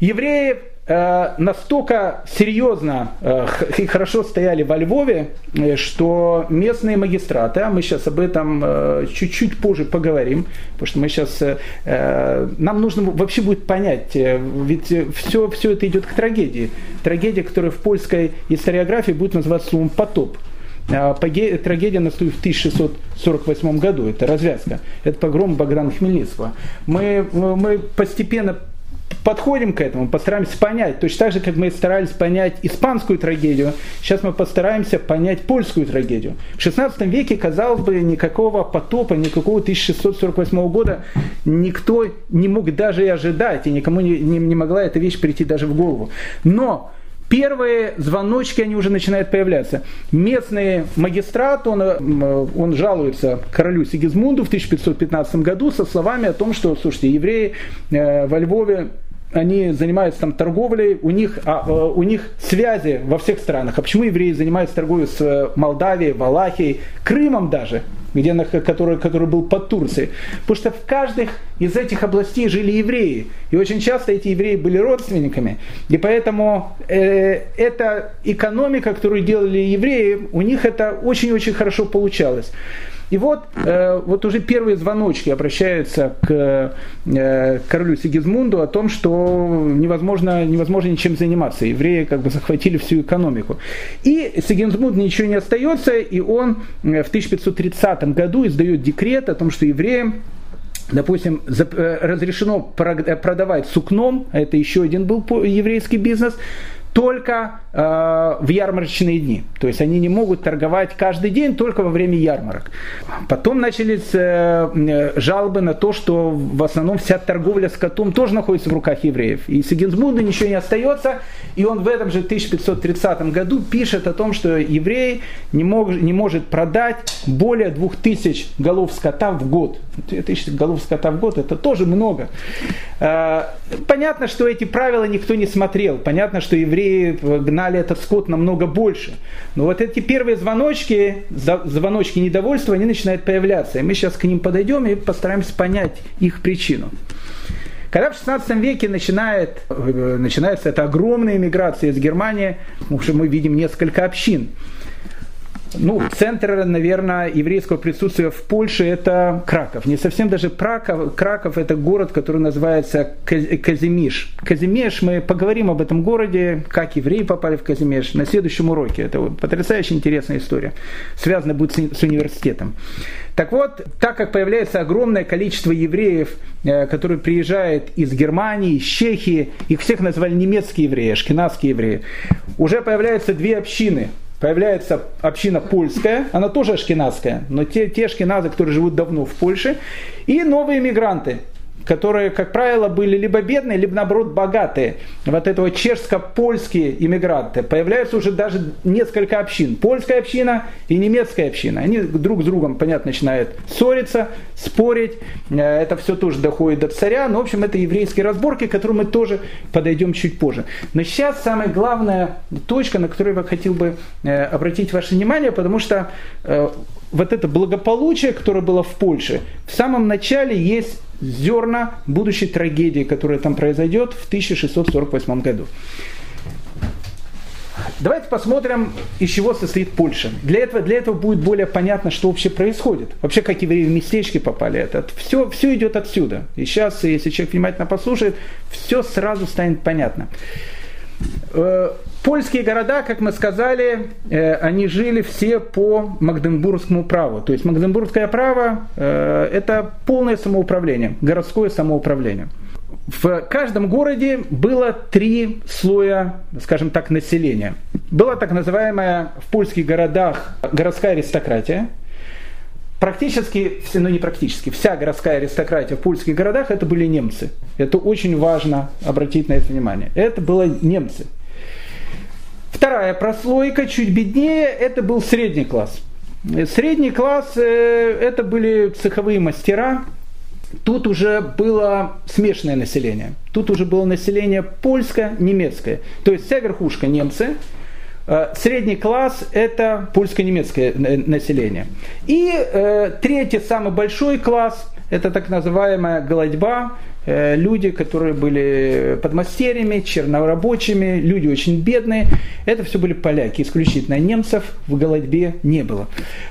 Евреи Э, настолько серьезно э, и хорошо стояли во Львове, э, что местные магистраты, а мы сейчас об этом чуть-чуть позже поговорим, потому что мы сейчас, нам нужно вообще будет понять, ведь все, все это идет к трагедии. Трагедия, которая в польской историографии будет называться словом «потоп». Трагедия наступит в 1648 году, это развязка. Это погром Богдана Хмельницкого. Мы, мы постепенно подходим к этому, постараемся понять. Точно так же, как мы старались понять испанскую трагедию, сейчас мы постараемся понять польскую трагедию. В XVI веке, казалось бы, никакого потопа, никакого 1648 года никто не мог даже и ожидать, и никому не, не, не могла эта вещь прийти даже в голову. Но первые звоночки, они уже начинают появляться. Местный магистрат, он, он жалуется королю Сигизмунду в 1515 году со словами о том, что, слушайте, евреи э, во Львове они занимаются там торговлей, у них, а, э, у них связи во всех странах. А почему евреи занимаются торговлей с э, Молдавией, Валахией, Крымом даже, где, который, который был под Турцией? Потому что в каждых из этих областей жили евреи. И очень часто эти евреи были родственниками. И поэтому э, эта экономика, которую делали евреи, у них это очень-очень хорошо получалось. И вот, э, вот уже первые звоночки обращаются к э, королю Сигизмунду о том, что невозможно, невозможно ничем заниматься. Евреи как бы захватили всю экономику. И Сигизмунд ничего не остается, и он э, в 1530 году издает декрет о том, что евреям допустим, э, разрешено продавать сукном, а это еще один был еврейский бизнес, только э, в ярмарочные дни. То есть они не могут торговать каждый день, только во время ярмарок. Потом начались э, э жалобы на то, что в основном вся торговля скотом тоже находится в руках евреев. И Сигизмунду ничего не остается, и он в этом же 1530 году пишет о том, что еврей не, мог, не может продать более 2000 голов скота в год. 2000 голов скота в год это тоже много. Э, понятно, что эти правила никто не смотрел. Понятно, что евреи гнали этот скот намного больше. Но вот эти первые звоночки, звоночки недовольства, они начинают появляться. И мы сейчас к ним подойдем и постараемся понять их причину. Когда в 16 веке начинает, э, начинается эта огромная миграция из Германии, уже мы видим несколько общин – ну, центр, наверное, еврейского присутствия в Польше это Краков. Не совсем даже Праков. Краков это город, который называется Казимиш. Казимеш, мы поговорим об этом городе, как евреи попали в Казимеш на следующем уроке. Это вот потрясающе интересная история. Связана будет с университетом. Так вот, так как появляется огромное количество евреев, э, которые приезжают из Германии, из Чехии, их всех назвали немецкие евреи, ашкенадские евреи, уже появляются две общины – появляется община польская, она тоже ашкенадская, но те, те ашкеназы, которые живут давно в Польше, и новые мигранты, которые, как правило, были либо бедные, либо наоборот богатые. Вот этого чешско-польские иммигранты. Появляются уже даже несколько общин. Польская община и немецкая община. Они друг с другом, понятно, начинают ссориться, спорить. Э, это все тоже доходит до царя. Но, в общем, это еврейские разборки, к которым мы тоже подойдем чуть позже. Но сейчас самая главная точка, на которую я хотел бы э, обратить ваше внимание, потому что э, вот это благополучие, которое было в Польше, в самом начале есть зерна будущей трагедии, которая там произойдет в 1648 году. Давайте посмотрим, из чего состоит Польша. Для этого, для этого будет более понятно, что вообще происходит. Вообще, как евреи в местечки попали. Это, все, все идет отсюда. И сейчас, если человек внимательно послушает, все сразу станет понятно. Э, польские города, как мы сказали, э, они жили все по Магденбургскому праву. То есть Магденбургское право э, это полное самоуправление, городское самоуправление. В каждом городе было три слоя, скажем так, населения. Была так называемая в польских городах городская аристократия. Практически, ну не практически, вся городская аристократия в польских городах это были немцы. Это очень важно обратить на это внимание. Это были немцы. Вторая прослойка, чуть беднее, это был средний класс. Средний класс э, это были цеховые мастера. Тут уже было смешанное население. Тут уже было население польское, немецкое. То есть вся верхушка немцы, Средний класс – это польско-немецкое население. И э, третий, самый большой класс – это так называемая голодьба, Э, люди, которые были подмастерьями, чернорабочими, люди очень бедные. Это все были поляки, исключительно немцев в голодьбе не было.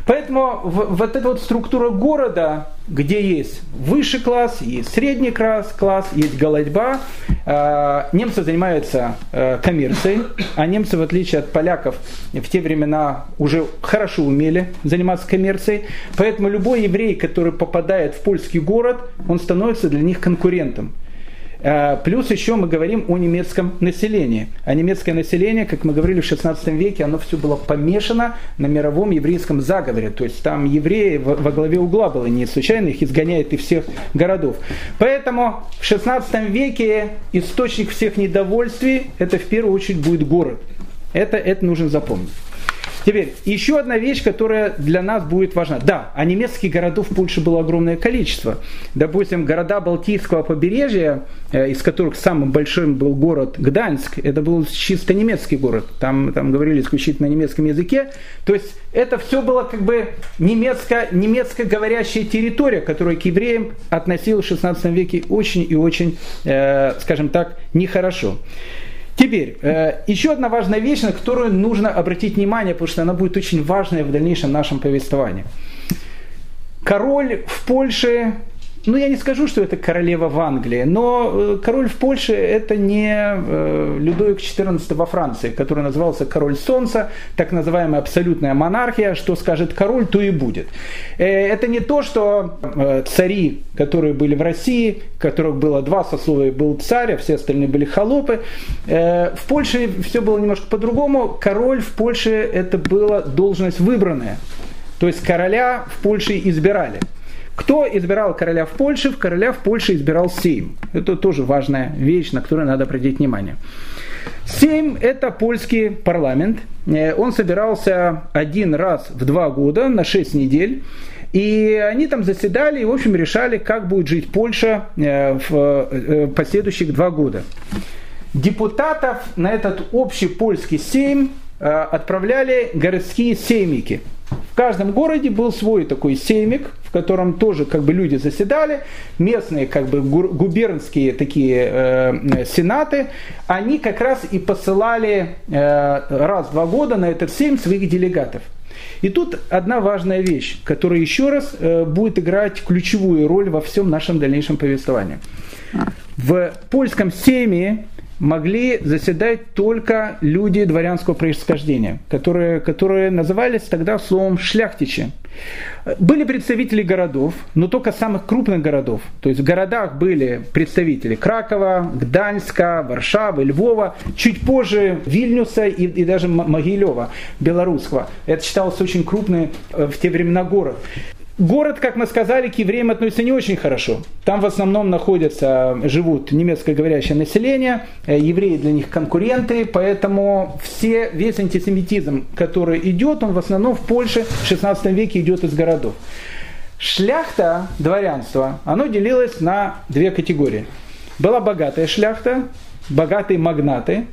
Поэтому вот эта вот структура города, где есть высший класс, есть средний класс, класс есть голодьба, э, немцы занимаются э, коммерцией, а немцы, в отличие от поляков, в те времена уже хорошо умели заниматься коммерцией. Поэтому любой еврей, который попадает в польский город, он становится для них конкурентом плюс еще мы говорим о немецком населении. А немецкое население, как мы говорили в 16 веке, оно все было помешано на мировом еврейском заговоре. То есть там евреи во главе угла было, не случайно их изгоняют из всех городов. Поэтому в 16 веке источник всех недовольствий, это в первую очередь будет город. Это, это нужно запомнить. Теперь, еще одна вещь, которая для нас будет важна. Да, а немецких городов в Польше было огромное количество. Допустим, города Балтийского побережья, э, из которых самым большим был город Гданьск, это был чисто немецкий город. Там, там говорили исключительно на немецком языке. То есть это все было как бы немецко, немецко говорящая территория, которая к евреям относилась в 16 веке очень и очень, э, скажем так, нехорошо. Теперь, э, еще одна важная вещь, на которую нужно обратить внимание, потому что она будет очень важная в дальнейшем нашем повествовании. Король в Польше ну, я не скажу, что это королева в Англии, но э, король в Польше это не э, Людовик XIV во Франции, который назывался король солнца, так называемая абсолютная монархия, что скажет король, то и будет. Э, это не то, что цари, которые были в России, которых было два сословия, был царь, а все остальные были холопы. В Польше все было немножко по-другому. Король в Польше это была должность выбранная. То есть короля в Польше избирали. Кто избирал короля в Польше? В короля в Польше избирал Сейм. Это тоже важная вещь, на которую надо обратить внимание. Сейм – это польский парламент. Э, он собирался один раз в два года на шесть недель. И они там заседали и, в общем, решали, как будет жить Польша э, в э, последующих два года. Депутатов на этот общий польский сейм отправляли городские сеймики – в каждом городе был свой такой сеймик, в котором тоже как бы люди заседали, местные как бы губернские такие э, сенаты, они как раз и посылали э, раз в два года на этот сейм своих делегатов. И тут одна важная вещь, которая еще раз э, будет играть ключевую роль во всем нашем дальнейшем повествовании. В польском сейме могли заседать только люди дворянского происхождения, которые, которые назывались тогда словом шляхтичи. Были представители городов, но только самых крупных городов. То есть в городах были представители Кракова, Гданьска, Варшавы, Львова, чуть позже Вильнюса и, и даже Могилева, белорусского. Это считалось очень крупный э, в те времена город. Город, как мы сказали, к евреям относится не очень хорошо. Там в основном находятся, живут немецкоговорящее население, э, евреи для них конкуренты, поэтому все, весь антисемитизм, который идет, он в основном в Польше в 16 веке идет из городов. Шляхта, дворянство, оно делилось на две категории. Была богатая шляхта, богатые магнаты.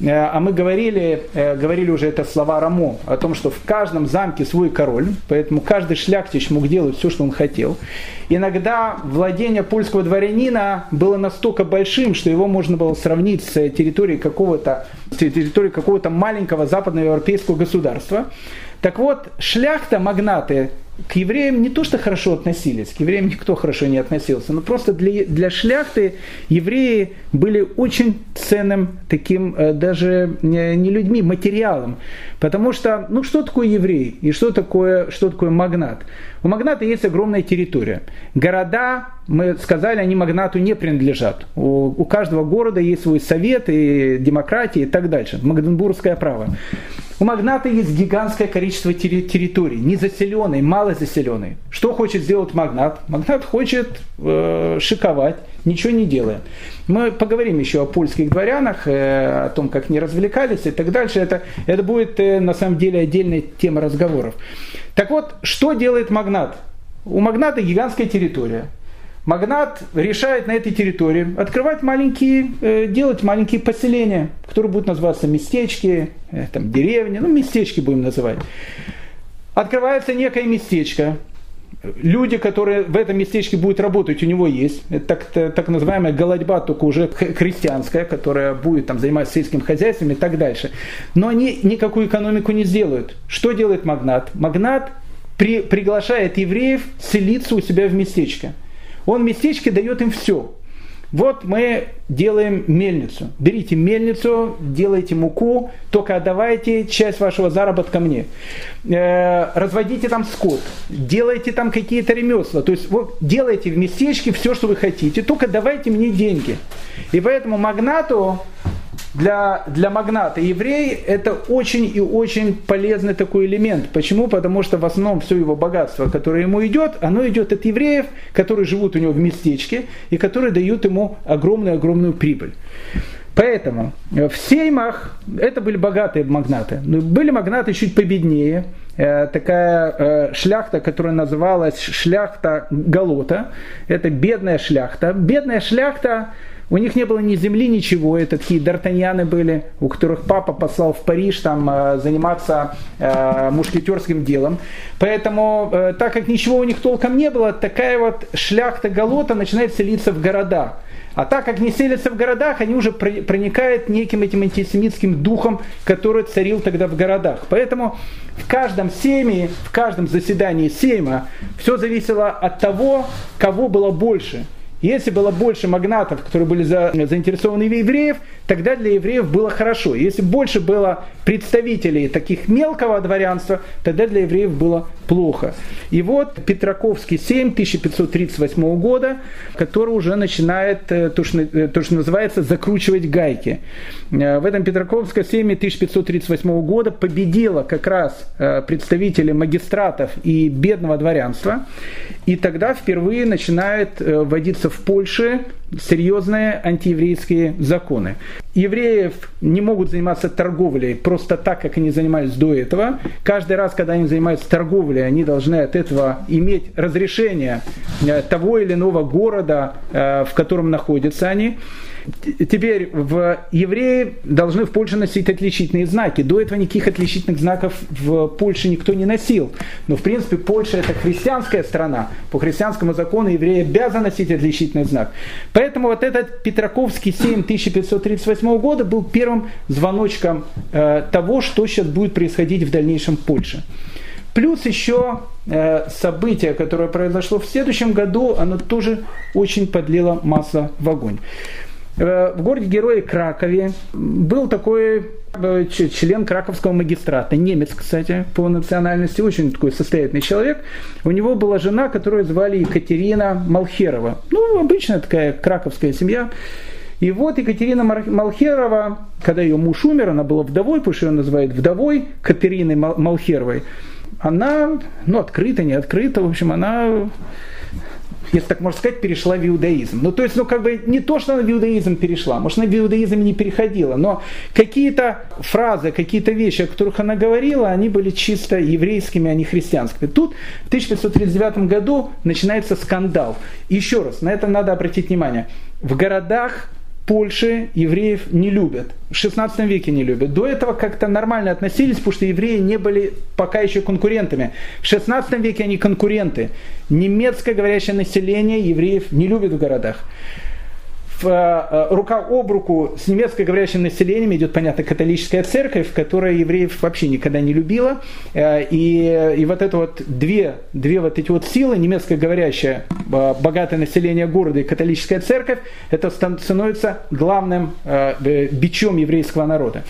Э, а мы говорили, э, говорили уже это слова Рамо, о том, что в каждом замке свой король, поэтому каждый шляхтич мог делать все, что он хотел. Иногда владение польского дворянина было настолько большим, что его можно было сравнить с территорией какого-то, территорией какого-то маленького западноевропейского государства. Так вот, шляхта, магнаты, к евреям не то что хорошо относились, к евреям никто хорошо не относился, но просто для, для шляхты евреи были очень ценным таким э, даже не людьми, материалом. Потому что, ну что такое еврей и что такое, что такое магнат? У магната есть огромная территория. Города, мы сказали, они магнату не принадлежат. У, у каждого города есть свой совет и демократия и так дальше. Магденбургское право. У магната есть гигантское количество территорий, незаселенной, малозаселенной. Что хочет сделать магнат? Магнат хочет э, шиковать, ничего не делая. Мы поговорим еще о польских дворянах, э, о том, как они развлекались и так дальше. Это, это будет э, на самом деле отдельная тема разговоров. Так вот, что делает магнат? У магната гигантская территория. Магнат решает на этой территории открывать маленькие, э, делать маленькие поселения, которые будут называться местечки, э, там, деревни, ну, местечки будем называть. Открывается некое местечко, люди, которые в этом местечке будут работать, у него есть. Это так, так называемая голодьба, только уже христианская, которая будет там, заниматься сельским хозяйством и так дальше. Но они никакую экономику не сделают. Что делает магнат? Магнат при, приглашает евреев селиться у себя в местечко. Он местечке дает им все. Вот мы делаем мельницу. Берите мельницу, делайте муку, только отдавайте часть вашего заработка мне. Э, разводите там скот, делайте там какие-то ремесла. То есть вот делайте в местечке все, что вы хотите, только давайте мне деньги. И поэтому магнату для, для магната еврей это очень и очень полезный такой элемент. Почему? Потому что в основном все его богатство, которое ему идет, оно идет от евреев, которые живут у него в местечке и которые дают ему огромную-огромную прибыль. Поэтому в сеймах это были богатые магнаты. Были магнаты чуть победнее. Э, такая э, шляхта, которая называлась шляхта Галота. Это бедная шляхта. Бедная шляхта у них не было ни земли, ничего. Это такие д'Артаньяны были, у которых папа послал в Париж там э, заниматься э, мушкетерским делом. Поэтому, э, так как ничего у них толком не было, такая вот шляхта Галота начинает селиться в городах. А так как не селятся в городах, они уже проникают неким этим антисемитским духом, который царил тогда в городах. Поэтому в каждом семье, в каждом заседании сейма все зависело от того, кого было больше – если было больше магнатов, которые были за, заинтересованы в евреев, тогда для евреев было хорошо. Если больше было представителей таких мелкого дворянства, тогда для евреев было плохо. И вот Петраковский 7 1538 года, который уже начинает э, то, что, э, то, что называется закручивать гайки. Э, в этом Петраковском 7 1538 года победила как раз представители магистратов и бедного дворянства. И тогда впервые начинает вводиться в Польше серьезные антиеврейские законы. Евреев не могут заниматься торговлей просто так, как они занимались до этого. Каждый раз, когда они занимаются торговлей, они должны от этого иметь разрешение э, того или иного города, э, в котором находятся они. Теперь в евреи должны в Польше носить отличительные знаки. До этого никаких отличительных знаков в Польше никто не носил. Но в принципе Польша это христианская страна. По христианскому закону евреи обязаны носить отличительный знак. Поэтому вот этот Петраковский 7 1538 года был первым звоночком э, того, что сейчас будет происходить в дальнейшем в Польше. Плюс еще э, событие, которое произошло в следующем году, оно тоже очень подлило масло в огонь. Э, в городе Герои Кракове был такой э, член краковского магистрата, немец, кстати, по национальности, очень такой состоятельный человек. У него была жена, которую звали Екатерина Малхерова. Ну, обычная такая краковская семья. И вот Екатерина Малхерова, когда ее муж умер, она была вдовой, что ее называют вдовой Катериной Малхеровой, она, ну, открыто, не открыто, в общем, она если так можно сказать, перешла в иудаизм. Ну, то есть, ну, как бы не то, что она в иудаизм перешла, может, она в иудаизм не переходила, но какие-то фразы, какие-то вещи, о которых она говорила, они были чисто еврейскими, а не христианскими. Тут в 1539 году начинается скандал. Еще раз, на это надо обратить внимание. В городах Польши евреев не любят. В 16 веке не любят. До этого как-то нормально относились, потому что евреи не были пока еще конкурентами. В 16 веке они конкуренты. Немецкое говорящее население евреев не любит в городах. Э, э, рука об руку с немецко говорящим населением идет, понятно, католическая церковь, которая евреев вообще никогда не любила. Э, и, и вот это вот две, две вот эти вот силы, немецко говорящее богатое население города и католическая церковь, это становится главным бичом еврейского народа.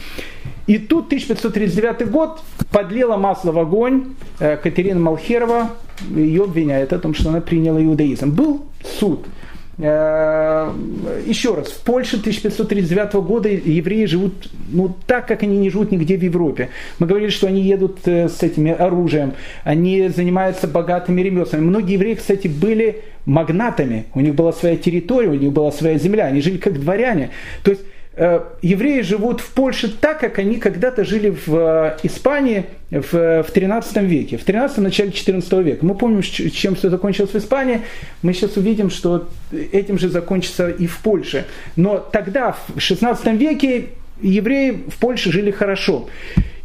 И тут 1539 год подлила масло в огонь Катерина Малхерова, ее обвиняет о том, что она приняла иудаизм. Был суд – еще раз, в Польше 1539 года евреи живут ну, так, как они не живут нигде в Европе. Мы говорили, что они едут э, с этим оружием, они занимаются богатыми ремеслами. Многие евреи, кстати, были магнатами, у них была своя территория, у них была своя земля, они жили как дворяне. То есть Э, евреи живут в Польше так, как они когда-то жили в э, Испании в, в 13 веке, в 13 начале 14 века. Мы помним, чем все закончилось в Испании. Мы сейчас увидим, что этим же закончится и в Польше. Но тогда, в 16 веке, евреи в Польше жили хорошо.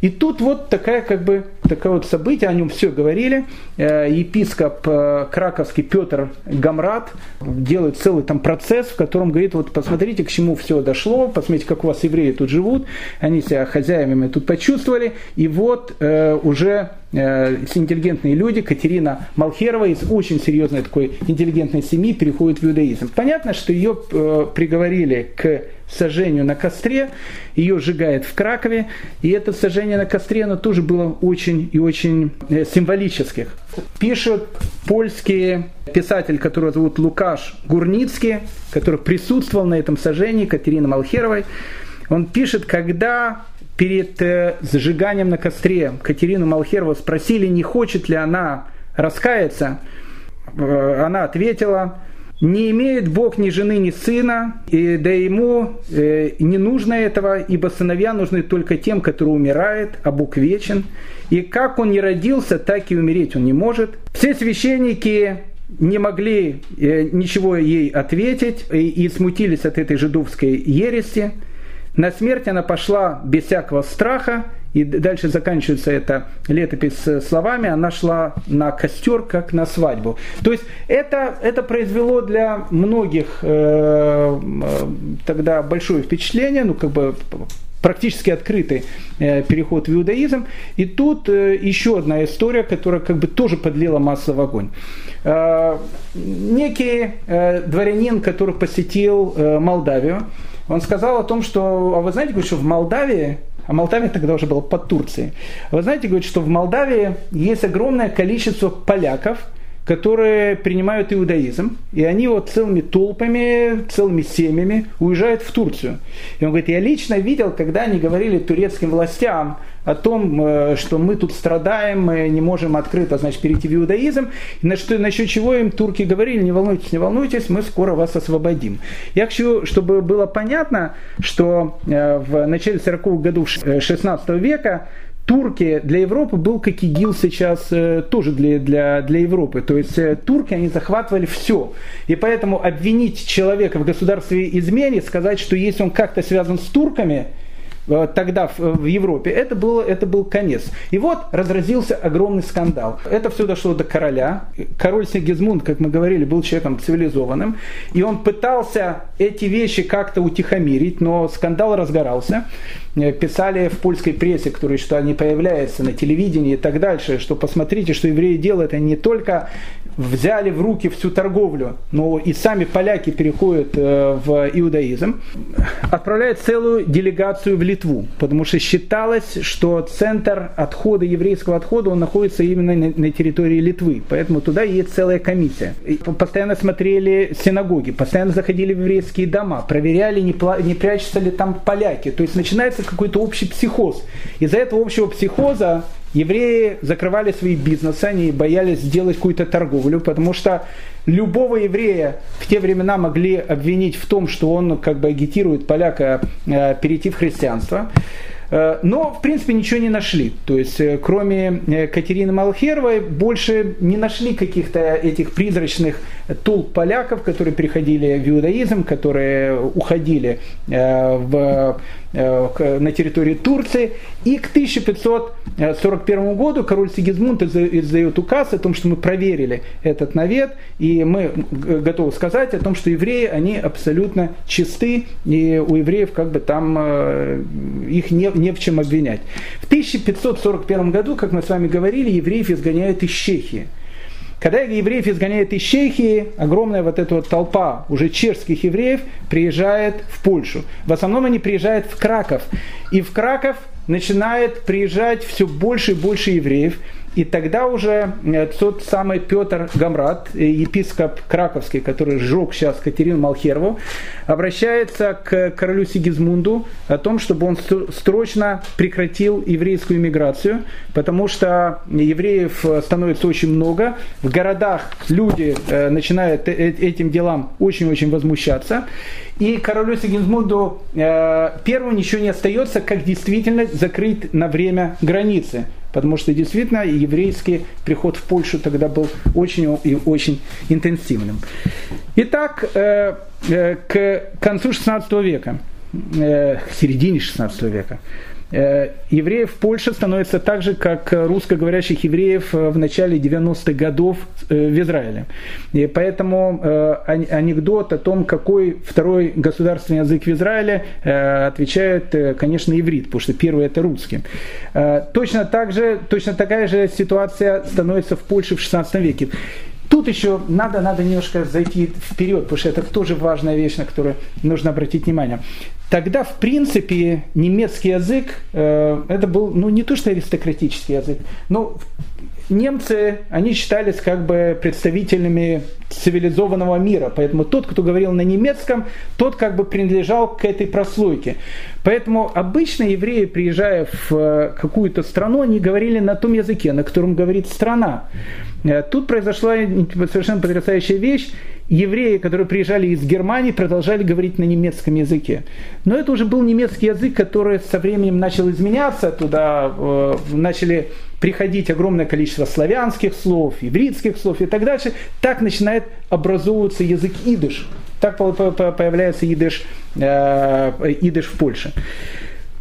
И тут вот такая как бы такое вот событие, о нем все говорили. Э, епископ э, краковский Петр Гамрат делает целый там процесс, в котором говорит, вот посмотрите, к чему все дошло, посмотрите, как у вас евреи тут живут, они себя хозяевами тут почувствовали, и вот э, уже э, интеллигентные люди, Катерина Малхерова из очень серьезной такой интеллигентной семьи переходит в иудаизм. Понятно, что ее э, приговорили к сожжению на костре, ее сжигает в Кракове, и это сожжение на костре, оно тоже было очень и очень э, символических. Пишет польский писатель, которого зовут Лукаш Гурницкий, который присутствовал на этом сожжении Катерины Малхеровой. Он пишет, когда перед э, сжиганием на костре Катерину Малхерову спросили, не хочет ли она раскаяться, э, она ответила, Не имеет Бог ни жены, ни сына, и да ему э, не нужно этого, ибо сыновья нужны только тем, которые умирают, а Бог вечен. И как он не родился, так и умереть он не может. Все священники не могли э, ничего ей ответить и, и смутились от этой жидовской ереси. На смерть она пошла без всякого страха, и дальше заканчивается эта летопись словами, она шла на костер, как на свадьбу. То есть это, это произвело для многих э, э тогда большое впечатление, ну как бы практически открытый э, переход в иудаизм. И тут э, еще одна история, которая как бы тоже подлила масло в огонь. Некий дворянин, который посетил Молдавию, он сказал о том, что, а вы знаете, что в Молдавии а Молдавия тогда уже была под Турцией. Вы знаете, говорит, что в Молдавии есть огромное количество поляков, которые принимают иудаизм, и они вот целыми толпами, целыми семьями уезжают в Турцию. И он говорит, я лично видел, когда они говорили турецким властям о том, э, что мы тут страдаем, мы не можем открыто значит, перейти в иудаизм, на что, насчет чего им турки говорили, не волнуйтесь, не волнуйтесь, мы скоро вас освободим. Я хочу, чтобы было понятно, что э, в начале 40-х годов 16 века турки для Европы был как ИГИЛ сейчас э, тоже для, для, для Европы. То есть э, турки, они захватывали все. И поэтому обвинить человека в государстве измене, сказать, что если он как-то связан с турками, Э, тогда в Европе, это, было, это был конец. И вот разразился огромный скандал. Это все дошло до короля. Король Сигизмунд, как мы говорили, был человеком цивилизованным. И он пытался эти вещи как-то утихомирить, но скандал разгорался. Э, писали в польской прессе, которые что они появляются на телевидении и так дальше, что посмотрите, что евреи делают, они не только взяли в руки всю торговлю, но и сами поляки переходят э, в иудаизм, отправляют целую делегацию в Литву, потому что считалось, что центр отхода, еврейского отхода, он находится именно на, территории Литвы, поэтому туда есть целая комиссия. И постоянно смотрели синагоги, постоянно заходили в еврейские дома, проверяли, не прячутся ли там поляки, то есть начинается какой-то общий психоз. Из-за этого общего психоза евреи закрывали свои бизнесы, они боялись сделать какую-то торговлю, потому что любого еврея в те времена могли обвинить в том, что он как бы агитирует поляка э, перейти в христианство. Э, но, в принципе, ничего не нашли. То есть, э, кроме Катерины Малхеровой, больше не нашли каких-то этих призрачных толп поляков, которые приходили в иудаизм, которые уходили в на территории Турции. И к 1541 году король Сигизмунд издает указ о том, что мы проверили этот навет, и мы готовы сказать о том, что евреи, они абсолютно чисты, и у евреев как бы там э, их не, не в чем обвинять. В 1541 году, как мы с вами говорили, евреев изгоняют из Чехии. Когда евреев изгоняют из Чехии, огромная вот эта вот толпа уже чешских евреев приезжает в Польшу. В основном они приезжают в Краков. И в Краков начинает приезжать все больше и больше евреев. И тогда уже э, тот самый Петр Гамрат, э, епископ Краковский, который сжег сейчас Катерину Малхерову, обращается к королю Сигизмунду о том, чтобы он срочно прекратил еврейскую иммиграцию, потому что евреев становится очень много. В городах люди э, начинают этим делам очень-очень возмущаться. И королю Сигизмунду первому ничего не остается, как действительно закрыть на время границы. Потому что действительно еврейский приход в Польшу тогда был очень и очень интенсивным. Итак, э, э, к концу XVI века, э, к середине XVI века, евреев в Польше становится так же, как русскоговорящих евреев э, в начале 90-х годов э, в Израиле. И поэтому анекдот о том, какой второй государственный язык в Израиле, отвечает, конечно, иврит, потому что первый это русский. Точно, так же, точно такая же ситуация становится в Польше в 16 веке. Тут еще надо, надо немножко зайти вперед, потому что это тоже важная вещь, на которую нужно обратить внимание. Тогда, в принципе, немецкий язык, э, это был, ну, не то что аристократический язык, но немцы, они считались как бы представителями цивилизованного мира. Поэтому тот, кто говорил на немецком, тот как бы принадлежал к этой прослойке. Поэтому обычно евреи, приезжая в э, какую-то страну, они говорили на том языке, на котором говорит страна. Э, тут произошла совершенно потрясающая вещь. евреи, которые приезжали из Германии, продолжали говорить на немецком языке. Но это уже был немецкий язык, который со временем начал изменяться, туда э, начали приходить огромное количество славянских слов, ивритских слов и так дальше. Так начинает образовываться язык идыш. Так появляется идыш, э, идыш в Польше.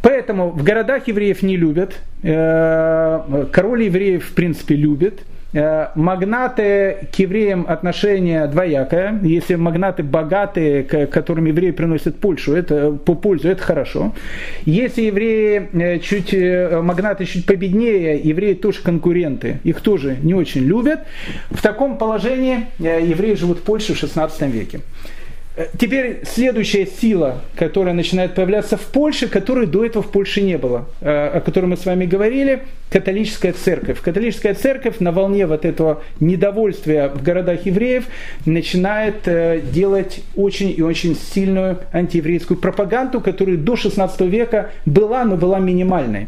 Поэтому в городах евреев не любят, э, король евреев в принципе любит – Э, магнаты к евреям отношение двоякое. Если магнаты богатые, к которым евреи приносят Польшу, это по пользу, это хорошо. Если евреи чуть, магнаты чуть победнее, евреи тоже конкуренты, их тоже не очень любят. В таком положении евреи живут в Польше в 16 веке. Э, теперь следующая сила, которая начинает появляться в Польше, которой до этого в Польше не было, э, о которой мы с вами говорили, католическая церковь. Католическая церковь на волне вот этого недовольствия в городах евреев начинает э, делать очень и очень сильную антиеврейскую пропаганду, которая до 16 века была, но была минимальной.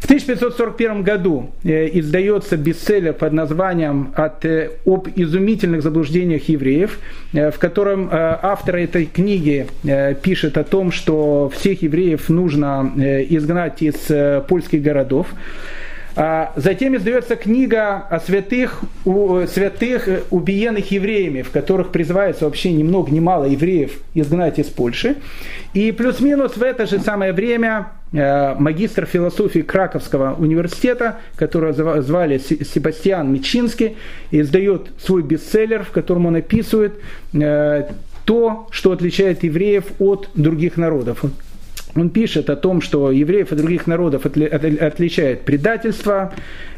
В 1541 году э, издается бестселлер под названием «От, э, «Об изумительных заблуждениях евреев», э, в котором автор этой книги пишет о том, что всех евреев нужно изгнать из польских городов. А затем издается книга о святых, святых убиенных евреями, в которых призывается вообще ни много ни мало евреев изгнать из Польши. И плюс-минус в это же самое время э, магистр философии Краковского университета, которого звали Себастьян Мичинский, издает свой бестселлер, в котором он описывает э, то, что отличает евреев от других народов он пишет о том, что евреев и других народов отличает предательство,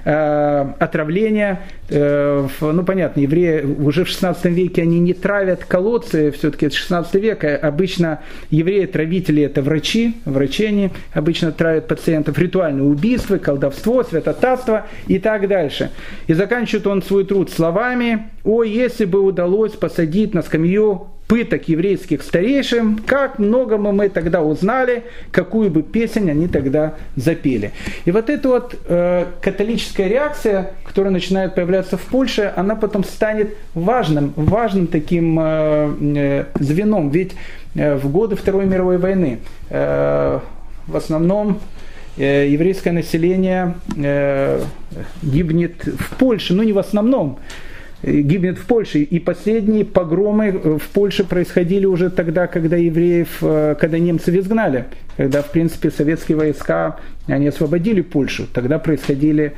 э, отравление. Э, ну, понятно, евреи уже в 16 веке они не травят колодцы, все-таки это 16 век. Обычно евреи-травители это врачи, врачи обычно травят пациентов. Ритуальные убийства, колдовство, святотатство и так дальше. И заканчивает он свой труд словами «О, если бы удалось посадить на скамью пыток еврейских старейшин, как много мы, мы тогда узнали, какую бы песнь они тогда запели. И вот эта вот э, католическая реакция, которая начинает появляться в Польше, она потом станет важным, важным таким э, э, звеном. Ведь э, в годы Второй мировой войны э, в основном э, еврейское население э, гибнет в Польше, ну не в основном, гибнет в Польше. И последние погромы в Польше происходили уже тогда, когда евреев, э, когда немцев изгнали, когда, в принципе, советские войска, они освободили Польшу. Тогда происходили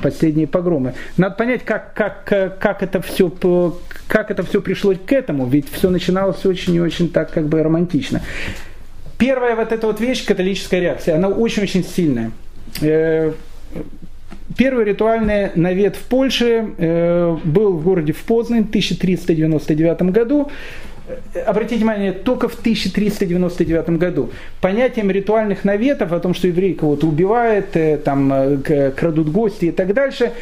последние погромы. Надо понять, как, как, как, это все, как это все пришло к этому, ведь все начиналось очень и очень так как бы романтично. Первая вот эта вот вещь, католическая реакция, она очень-очень сильная э, Первый ритуальный навет в Польше э, был в городе в Познань в 1399 году. Э, обратите внимание, только в 1399 году. Понятием ритуальных наветов, о том, что евреи кого-то убивают, э, там, крадут гости и так дальше,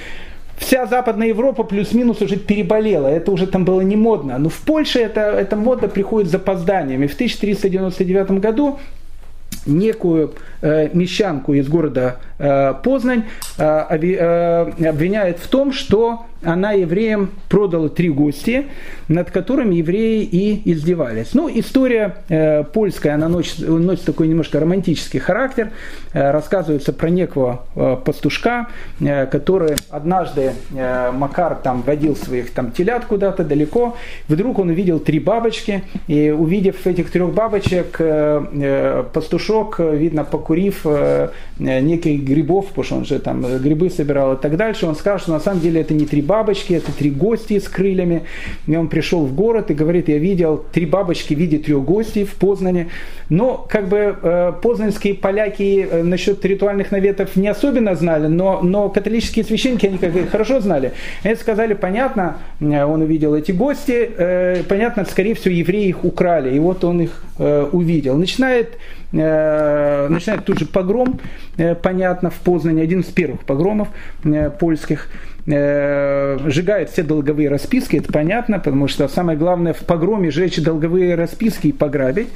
вся Западная Европа плюс-минус уже переболела, это уже там было не модно. Но в Польше это, эта мода приходит с запозданием. И в 1399 году некую э, мещанку из города э, Познань э, обвиняет в том, что она евреям продала три гости, над которыми евреи и издевались. Ну, история э, польская, она носит, носит такой немножко романтический характер. Э, рассказывается про некого э, пастушка, э, который однажды э, Макар там водил своих там телят куда-то далеко. Вдруг он увидел три бабочки, и увидев этих трех бабочек, э, э, пастушок, видно, покурив э, неких грибов, потому что он же там грибы собирал и так дальше, он сказал, что на самом деле это не три бабочки, это три гости с крыльями. И он пришел в город и говорит, я видел три бабочки в виде трех гостей в Познане. Но как бы э, познанские поляки э, насчет ритуальных наветов не особенно знали, но, но католические священники, они как бы хорошо знали. Они сказали, понятно, э, он увидел эти гости, понятно, скорее всего, евреи их украли. И вот он их увидел. Начинает начинает тут же погром, понятно, в Познане, один из первых погромов польских. Э, сжигают все долговые расписки, это понятно, потому что самое главное в погроме сжечь долговые расписки и пограбить.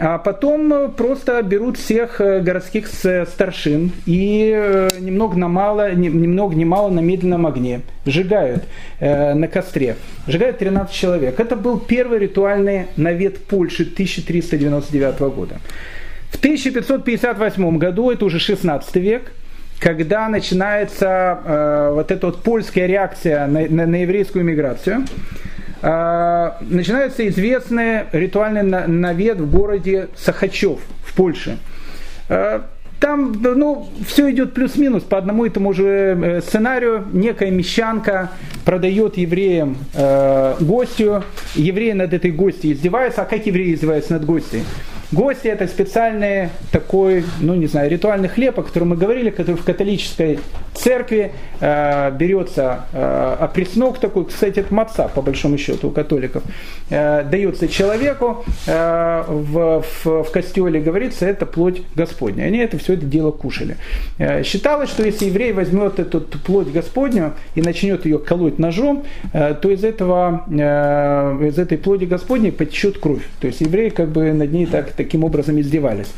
А потом просто берут всех э, городских старшин и э, немного на мало, немного не мало на медленном огне сжигают э, на костре. Сжигают 13 человек. Это был первый ритуальный навет Польши 1399 года. В 1558 году, это уже 16 век, когда начинается э, вот эта вот польская реакция на, на, на еврейскую миграцию, э, начинается известный ритуальный навет в городе Сахачев в Польше. Э, там ну, все идет плюс-минус по одному и тому же э, сценарию. Некая мещанка продает евреям э, гостью. Евреи над этой гостью издеваются. А как евреи издеваются над гостью? Гости это специальный такой, ну не знаю, ритуальный хлеб, о котором мы говорили, который в католической церкви э, берется э, опреснок такой, кстати, это маца, по большому счету, у католиков, э, дается человеку э, в, в, в костеле, говорится, это плоть Господня. Они это все это дело кушали. Э, считалось, что если еврей возьмет эту плоть Господню и начнет ее колоть ножом, э, то из этого, э, из этой плоти Господней потечет кровь. То есть еврей как бы над ней так таким образом издевались.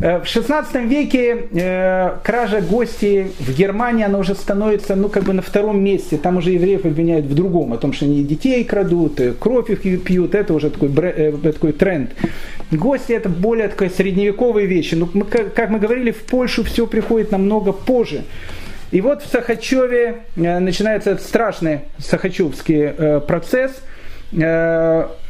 Э, в 16 веке э, кража гостей в Германии, она уже становится, ну, как бы на втором месте. Там уже евреев обвиняют в другом, о том, что они детей крадут, кровь их пьют. Это уже такой, э, такой тренд. Гости это более такая средневековые вещи. Но мы, как, мы говорили, в Польшу все приходит намного позже. И вот в Сахачеве начинается этот страшный сахачевский процесс –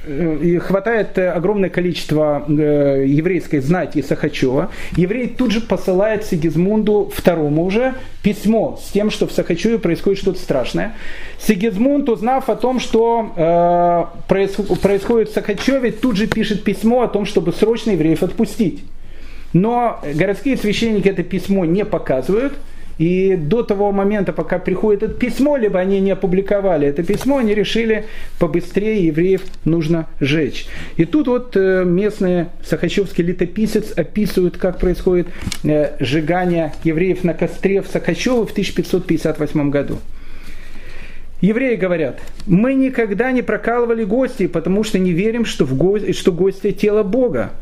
и хватает огромное количество э, еврейской знати Сахачева. Еврей тут же посылает Сигизмунду второму уже письмо с тем, что в Сахачеве происходит что-то страшное. Сигизмунд, узнав о том, что э, происходит в Сахачеве, тут же пишет письмо о том, чтобы срочно евреев отпустить. Но городские священники это письмо не показывают – и до того момента, пока приходит это письмо, либо они не опубликовали это письмо, они решили побыстрее евреев нужно сжечь. И тут вот э, местный сахачевский летописец описывает, как происходит э, сжигание евреев на костре в Сахачеве в 1558 году. Евреи говорят, мы никогда не прокалывали гостей, потому что не верим, что, в го... что гости – тело Бога.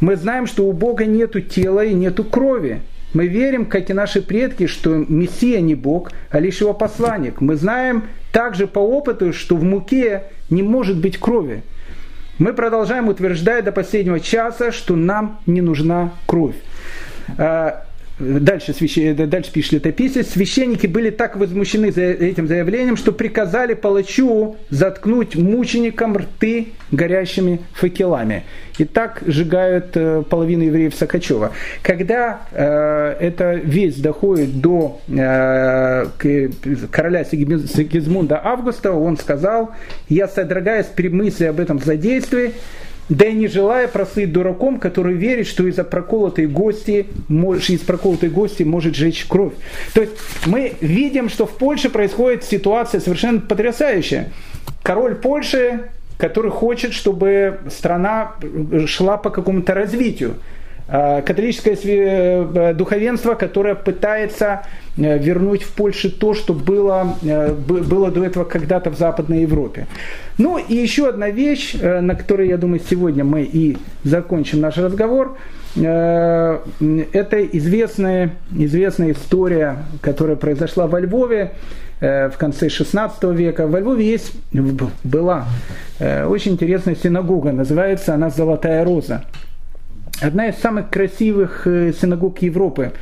Мы знаем, что у Бога нету тела и нету крови. Мы верим, как и наши предки, что Мессия не Бог, а лишь его посланник. Мы знаем также по опыту, что в муке не может быть крови. Мы продолжаем утверждать до последнего часа, что нам не нужна кровь. Дальше, дальше пишет летописец, священники были так возмущены за этим заявлением, что приказали палачу заткнуть мученикам рты горящими факелами. И так сжигают э, половину евреев Сакачева. Когда э, эта весть доходит до э, короля Сигизмунда Августа, он сказал, я содрогаюсь при мысли об этом злодействе, да и не желая прослыть дураком, который верит, что из-за проколотой гости, из проколотой гости может жечь кровь. То есть мы видим, что в Польше происходит ситуация совершенно потрясающая. Король Польши, который хочет, чтобы страна шла по какому-то развитию. А, католическое э, духовенство, которое пытается э, вернуть в Польше то, что было, э, было до этого когда-то в Западной Европе. Ну и еще одна вещь, на которой, я думаю, сегодня мы и закончим наш разговор. Это известная, известная история, которая произошла во Львове в конце 16 века. Во Львове есть, была очень интересная синагога, называется она «Золотая роза» одна из самых красивых э, синагог Европы.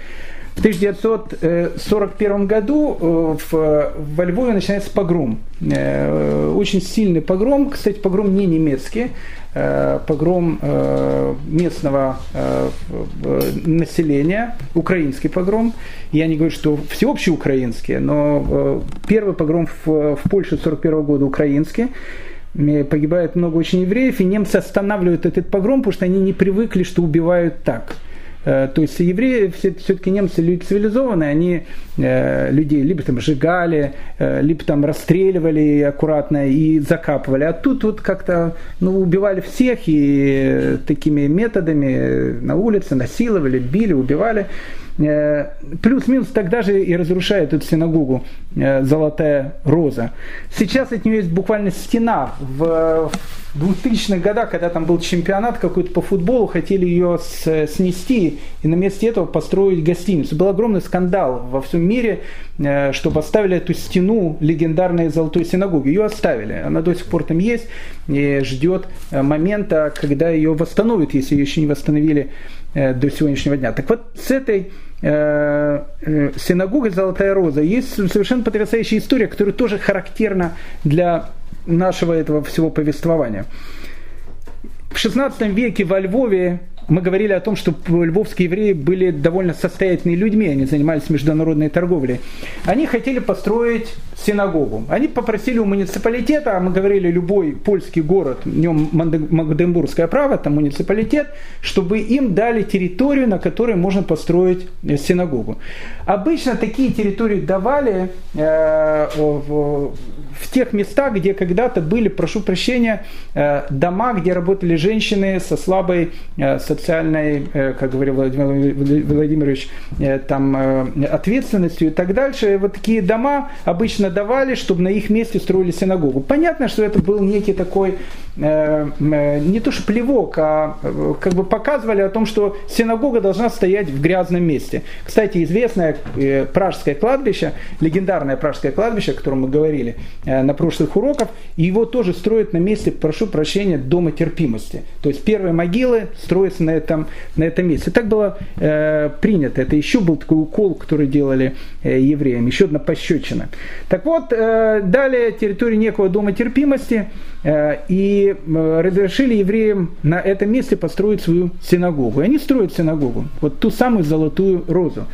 В 1941 году э, в, во Львове начинается погром. Э, очень сильный погром, кстати, погром не немецкий, погром местного населения, украинский погром. Я не говорю, что всеобщий украинский, но первый погром в, в Польше 1941 года украинский погибает много очень евреев, и немцы останавливают этот погром, потому что они не привыкли, что убивают так. Э, то есть евреи, все-таки немцы люди цивилизованные, они э, людей либо там сжигали, э, либо там расстреливали аккуратно и закапывали. А тут вот как-то ну, убивали всех и такими методами на улице насиловали, били, убивали. Плюс-минус тогда же и разрушает эту синагогу Золотая Роза. Сейчас от нее есть буквально стена в 2000-х годах, когда там был чемпионат какой-то по футболу, хотели ее снести и на месте этого построить гостиницу. Был огромный скандал во всем мире, э, что поставили эту стену легендарной Золотой синагоги. Ее оставили. Она до сих пор там есть и ждет э, момента, когда ее восстановят, если ее еще не восстановили э, до сегодняшнего дня. Так вот, с этой синагогой Золотая Роза есть совершенно потрясающая история, которая тоже характерна для нашего этого всего повествования. В XVI веке во Львове мы говорили о том, что львовские евреи были довольно состоятельными людьми, они занимались международной торговлей. Они хотели построить синагогу. Они попросили у муниципалитета, а мы говорили, любой польский город, в нем Магдебургское право, там муниципалитет, чтобы им дали территорию, на которой можно построить синагогу. Обычно такие территории давали э, в, в тех местах, где когда-то были, прошу прощения, э, дома, где работали женщины со слабой э, социальной, э, как говорил Владимир Владимирович, там, ответственностью и так дальше. Вот такие дома обычно давали, чтобы на их месте строили синагогу. Понятно, что это был некий такой не то что плевок, а как бы показывали о том, что синагога должна стоять в грязном месте. Кстати, известное пражское кладбище, легендарное пражское кладбище, о котором мы говорили, Э, на прошлых уроках, его тоже строят на месте, прошу прощения, дома терпимости. То есть первые могилы строятся на этом, на этом месте. Так было э, принято. Это еще был такой укол, который делали э, евреям, еще одна пощечина. Так вот, э, далее территорию некого дома терпимости, э, и э, разрешили евреям на этом месте построить свою синагогу. И они строят синагогу, вот ту самую золотую розу.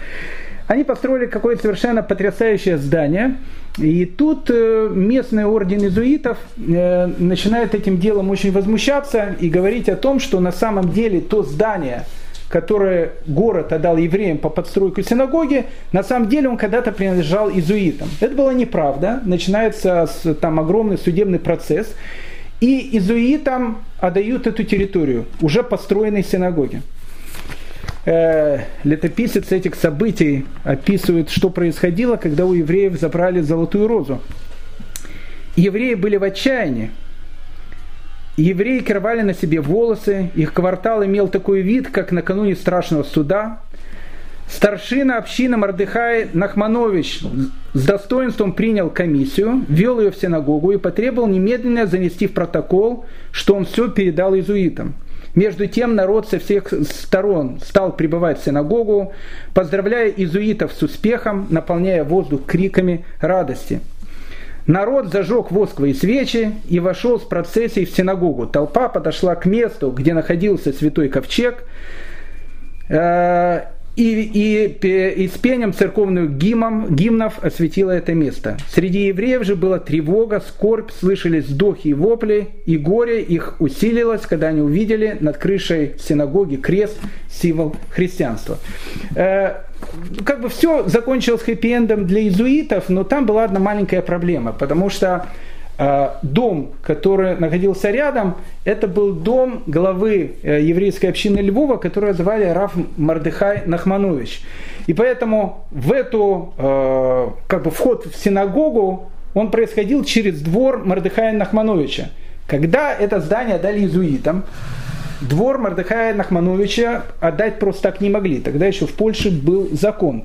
Они построили какое-то совершенно потрясающее здание, и тут э, местный орден иезуитов э, начинает этим делом очень возмущаться и говорить о том, что на самом деле то здание, которое город отдал евреям по подстройку синагоги, на самом деле он когда-то принадлежал иезуитам. Это была неправда. Начинается там огромный судебный процесс. И иезуитам отдают эту территорию уже построенной синагоги э, летописец этих событий описывает, что происходило, когда у евреев забрали золотую розу. Евреи были в отчаянии. Евреи кровали на себе волосы, их квартал имел такой вид, как накануне страшного суда. Старшина общины Мардыхай Нахманович с достоинством принял комиссию, вел ее в синагогу и потребовал немедленно занести в протокол, что он все передал иезуитам – между тем народ со всех сторон стал прибывать в синагогу, поздравляя иезуитов с успехом, наполняя воздух криками радости. Народ зажег восковые свечи и вошел с процессией в синагогу. Толпа подошла к месту, где находился святой ковчег, э, и, и, и с пением церковных гимнов, гимнов осветило это место. Среди евреев же была тревога, скорбь, слышались вздохи и вопли, и горе их усилилось, когда они увидели над крышей синагоги крест, символ христианства. Э, как бы все закончилось хэппи-эндом для иезуитов, но там была одна маленькая проблема, потому что дом, который находился рядом, это был дом главы э, еврейской общины Львова, которого звали Раф Мардыхай Нахманович. И поэтому в эту, э, как бы вход в синагогу, он происходил через двор Мардыхая Нахмановича. Когда это здание дали иезуитам, двор Мардыхая Нахмановича отдать просто так не могли. Тогда еще в Польше был закон.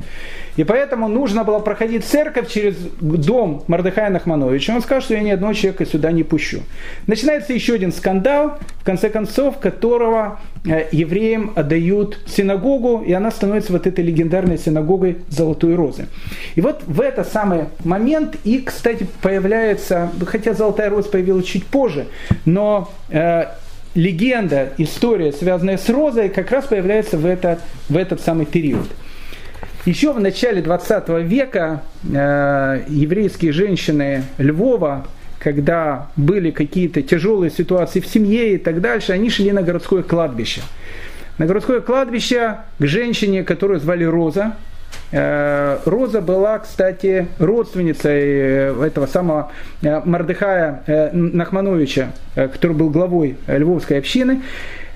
И поэтому нужно было проходить церковь через дом Мардыхая Нахмановича. Он сказал, что я ни одного человека сюда не пущу. Начинается еще один скандал, в конце концов, которого э, евреям отдают синагогу, и она становится вот этой легендарной синагогой Золотой Розы. И вот в этот самый момент и, кстати, появляется, хотя Золотая Роза появилась чуть позже, но э, легенда, история, связанная с розой, как раз появляется в, это, в этот самый период. Еще в начале 20 века э, еврейские женщины Львова, когда были какие-то тяжелые ситуации в семье и так дальше, они шли на городское кладбище. На городское кладбище к женщине, которую звали Роза, Роза была, кстати, родственницей э, этого самого э, Мардыхая Нахмановича, который был главой Львовской общины.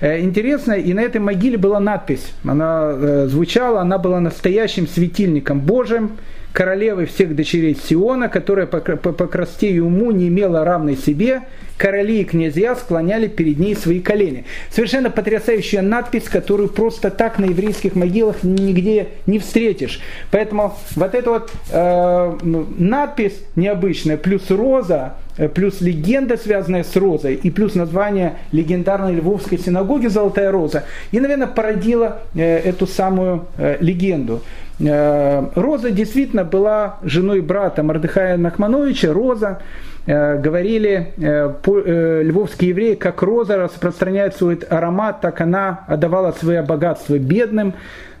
Интересно, и на этой могиле была надпись, она звучала, она была настоящим светильником Божьим, королевы всех дочерей Сиона, которая по, по, по красоте и уму не имела равной себе, короли и князья склоняли перед ней свои колени. Совершенно потрясающая надпись, которую просто так на еврейских могилах нигде не встретишь. Поэтому вот эта вот э, надпись необычная, плюс роза, э, плюс легенда, связанная с розой, и плюс название легендарной Львовской синагоги «Золотая роза», и, наверное, породила э, эту самую э, легенду. Э, роза действительно была женой брата Мардыхая Нахмановича. Роза, э, говорили э, львовские евреи, как роза распространяет свой аромат, так она отдавала свое богатство бедным.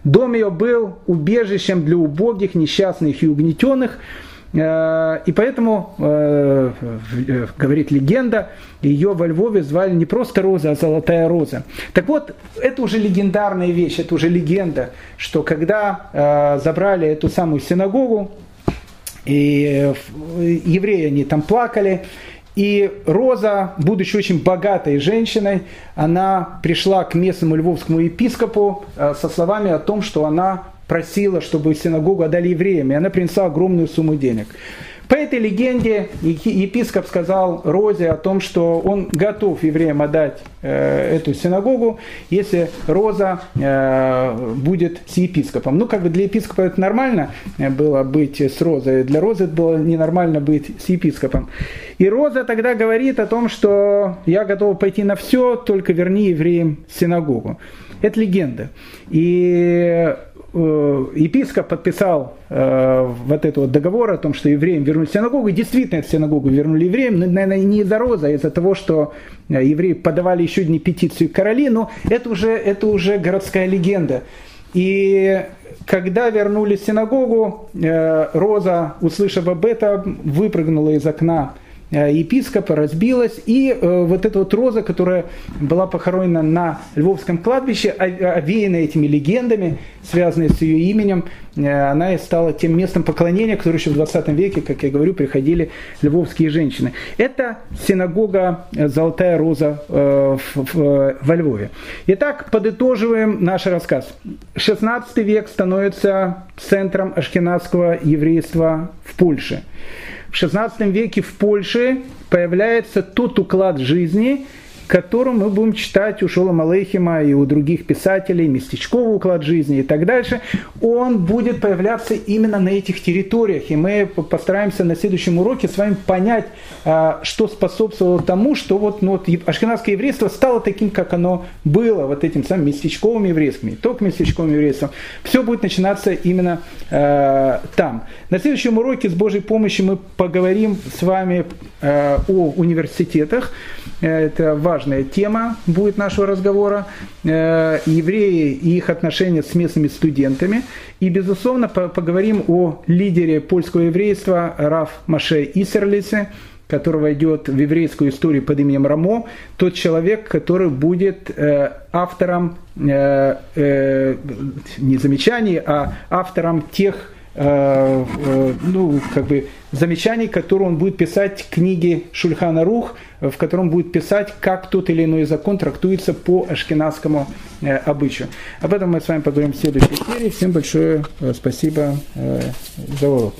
Дом ее был убежищем для убогих, несчастных и угнетенных. Э, и поэтому, э, э, говорит легенда, ее во Львове звали не просто Роза, а Золотая Роза. Так вот, это уже легендарная вещь, это уже легенда, что когда забрали эту самую синагогу, и евреи они там плакали, и Роза, будучи очень богатой женщиной, она пришла к местному львовскому епископу со словами о том, что она просила, чтобы синагогу отдали евреям, и она принесла огромную сумму денег. По этой легенде епископ сказал Розе о том, что он готов евреям отдать э, эту синагогу, если Роза э, будет с епископом. Ну, как бы для епископа это нормально было быть с Розой, для Розы это было ненормально быть с епископом. И Роза тогда говорит о том, что я готова пойти на все, только верни евреям синагогу. Это легенда. И Э, епископ подписал э, вот этот вот договор о том, что евреям вернуть синагогу. И действительно, эту синагогу вернули евреям, но, наверное, не из-за роза, а из-за того, что э, евреи подавали еще одни петицию короли, но это уже, это уже городская легенда. И когда вернули синагогу, э, Роза, услышав об этом, выпрыгнула из окна Э, епископа разбилась, и э, вот эта вот роза, которая была похоронена на Львовском кладбище, овеяна этими легендами, связанные с ее именем, э, она и стала тем местом поклонения, которое еще в 20 веке, как я говорю, приходили львовские женщины. Это синагога Золотая Роза во Львове. Итак, подытоживаем наш рассказ. 16 век становится центром ашкенадского еврейства в Польше в XVI веке в Польше появляется тот уклад жизни, которую мы будем читать у Шолома Алейхима и у других писателей, местечковый уклад жизни и так дальше, он будет появляться именно на этих территориях. И мы постараемся на следующем уроке с вами понять, а, что способствовало тому, что вот, ну, вот ашкенадское еврейство стало таким, как оно было, вот этим самым местечковым еврейством, не только местечковым еврейством. Все будет начинаться именно э, там. На следующем уроке с Божьей помощью мы поговорим с вами э, о университетах. Это важная тема будет нашего разговора. Э, евреи и их отношения с местными студентами. И, безусловно, поговорим о лидере польского еврейства Раф Маше Исерлисе, который войдет в еврейскую историю под именем Рамо, тот человек, который будет э, автором э, не замечаний, а автором тех ну, как бы замечаний, которые он будет писать книги Шульхана Рух, в котором будет писать, как тот или иной закон трактуется по ашкенадскому э, обычаю. Об этом мы с вами поговорим в следующей серии. Всем большое э, спасибо э, за урок.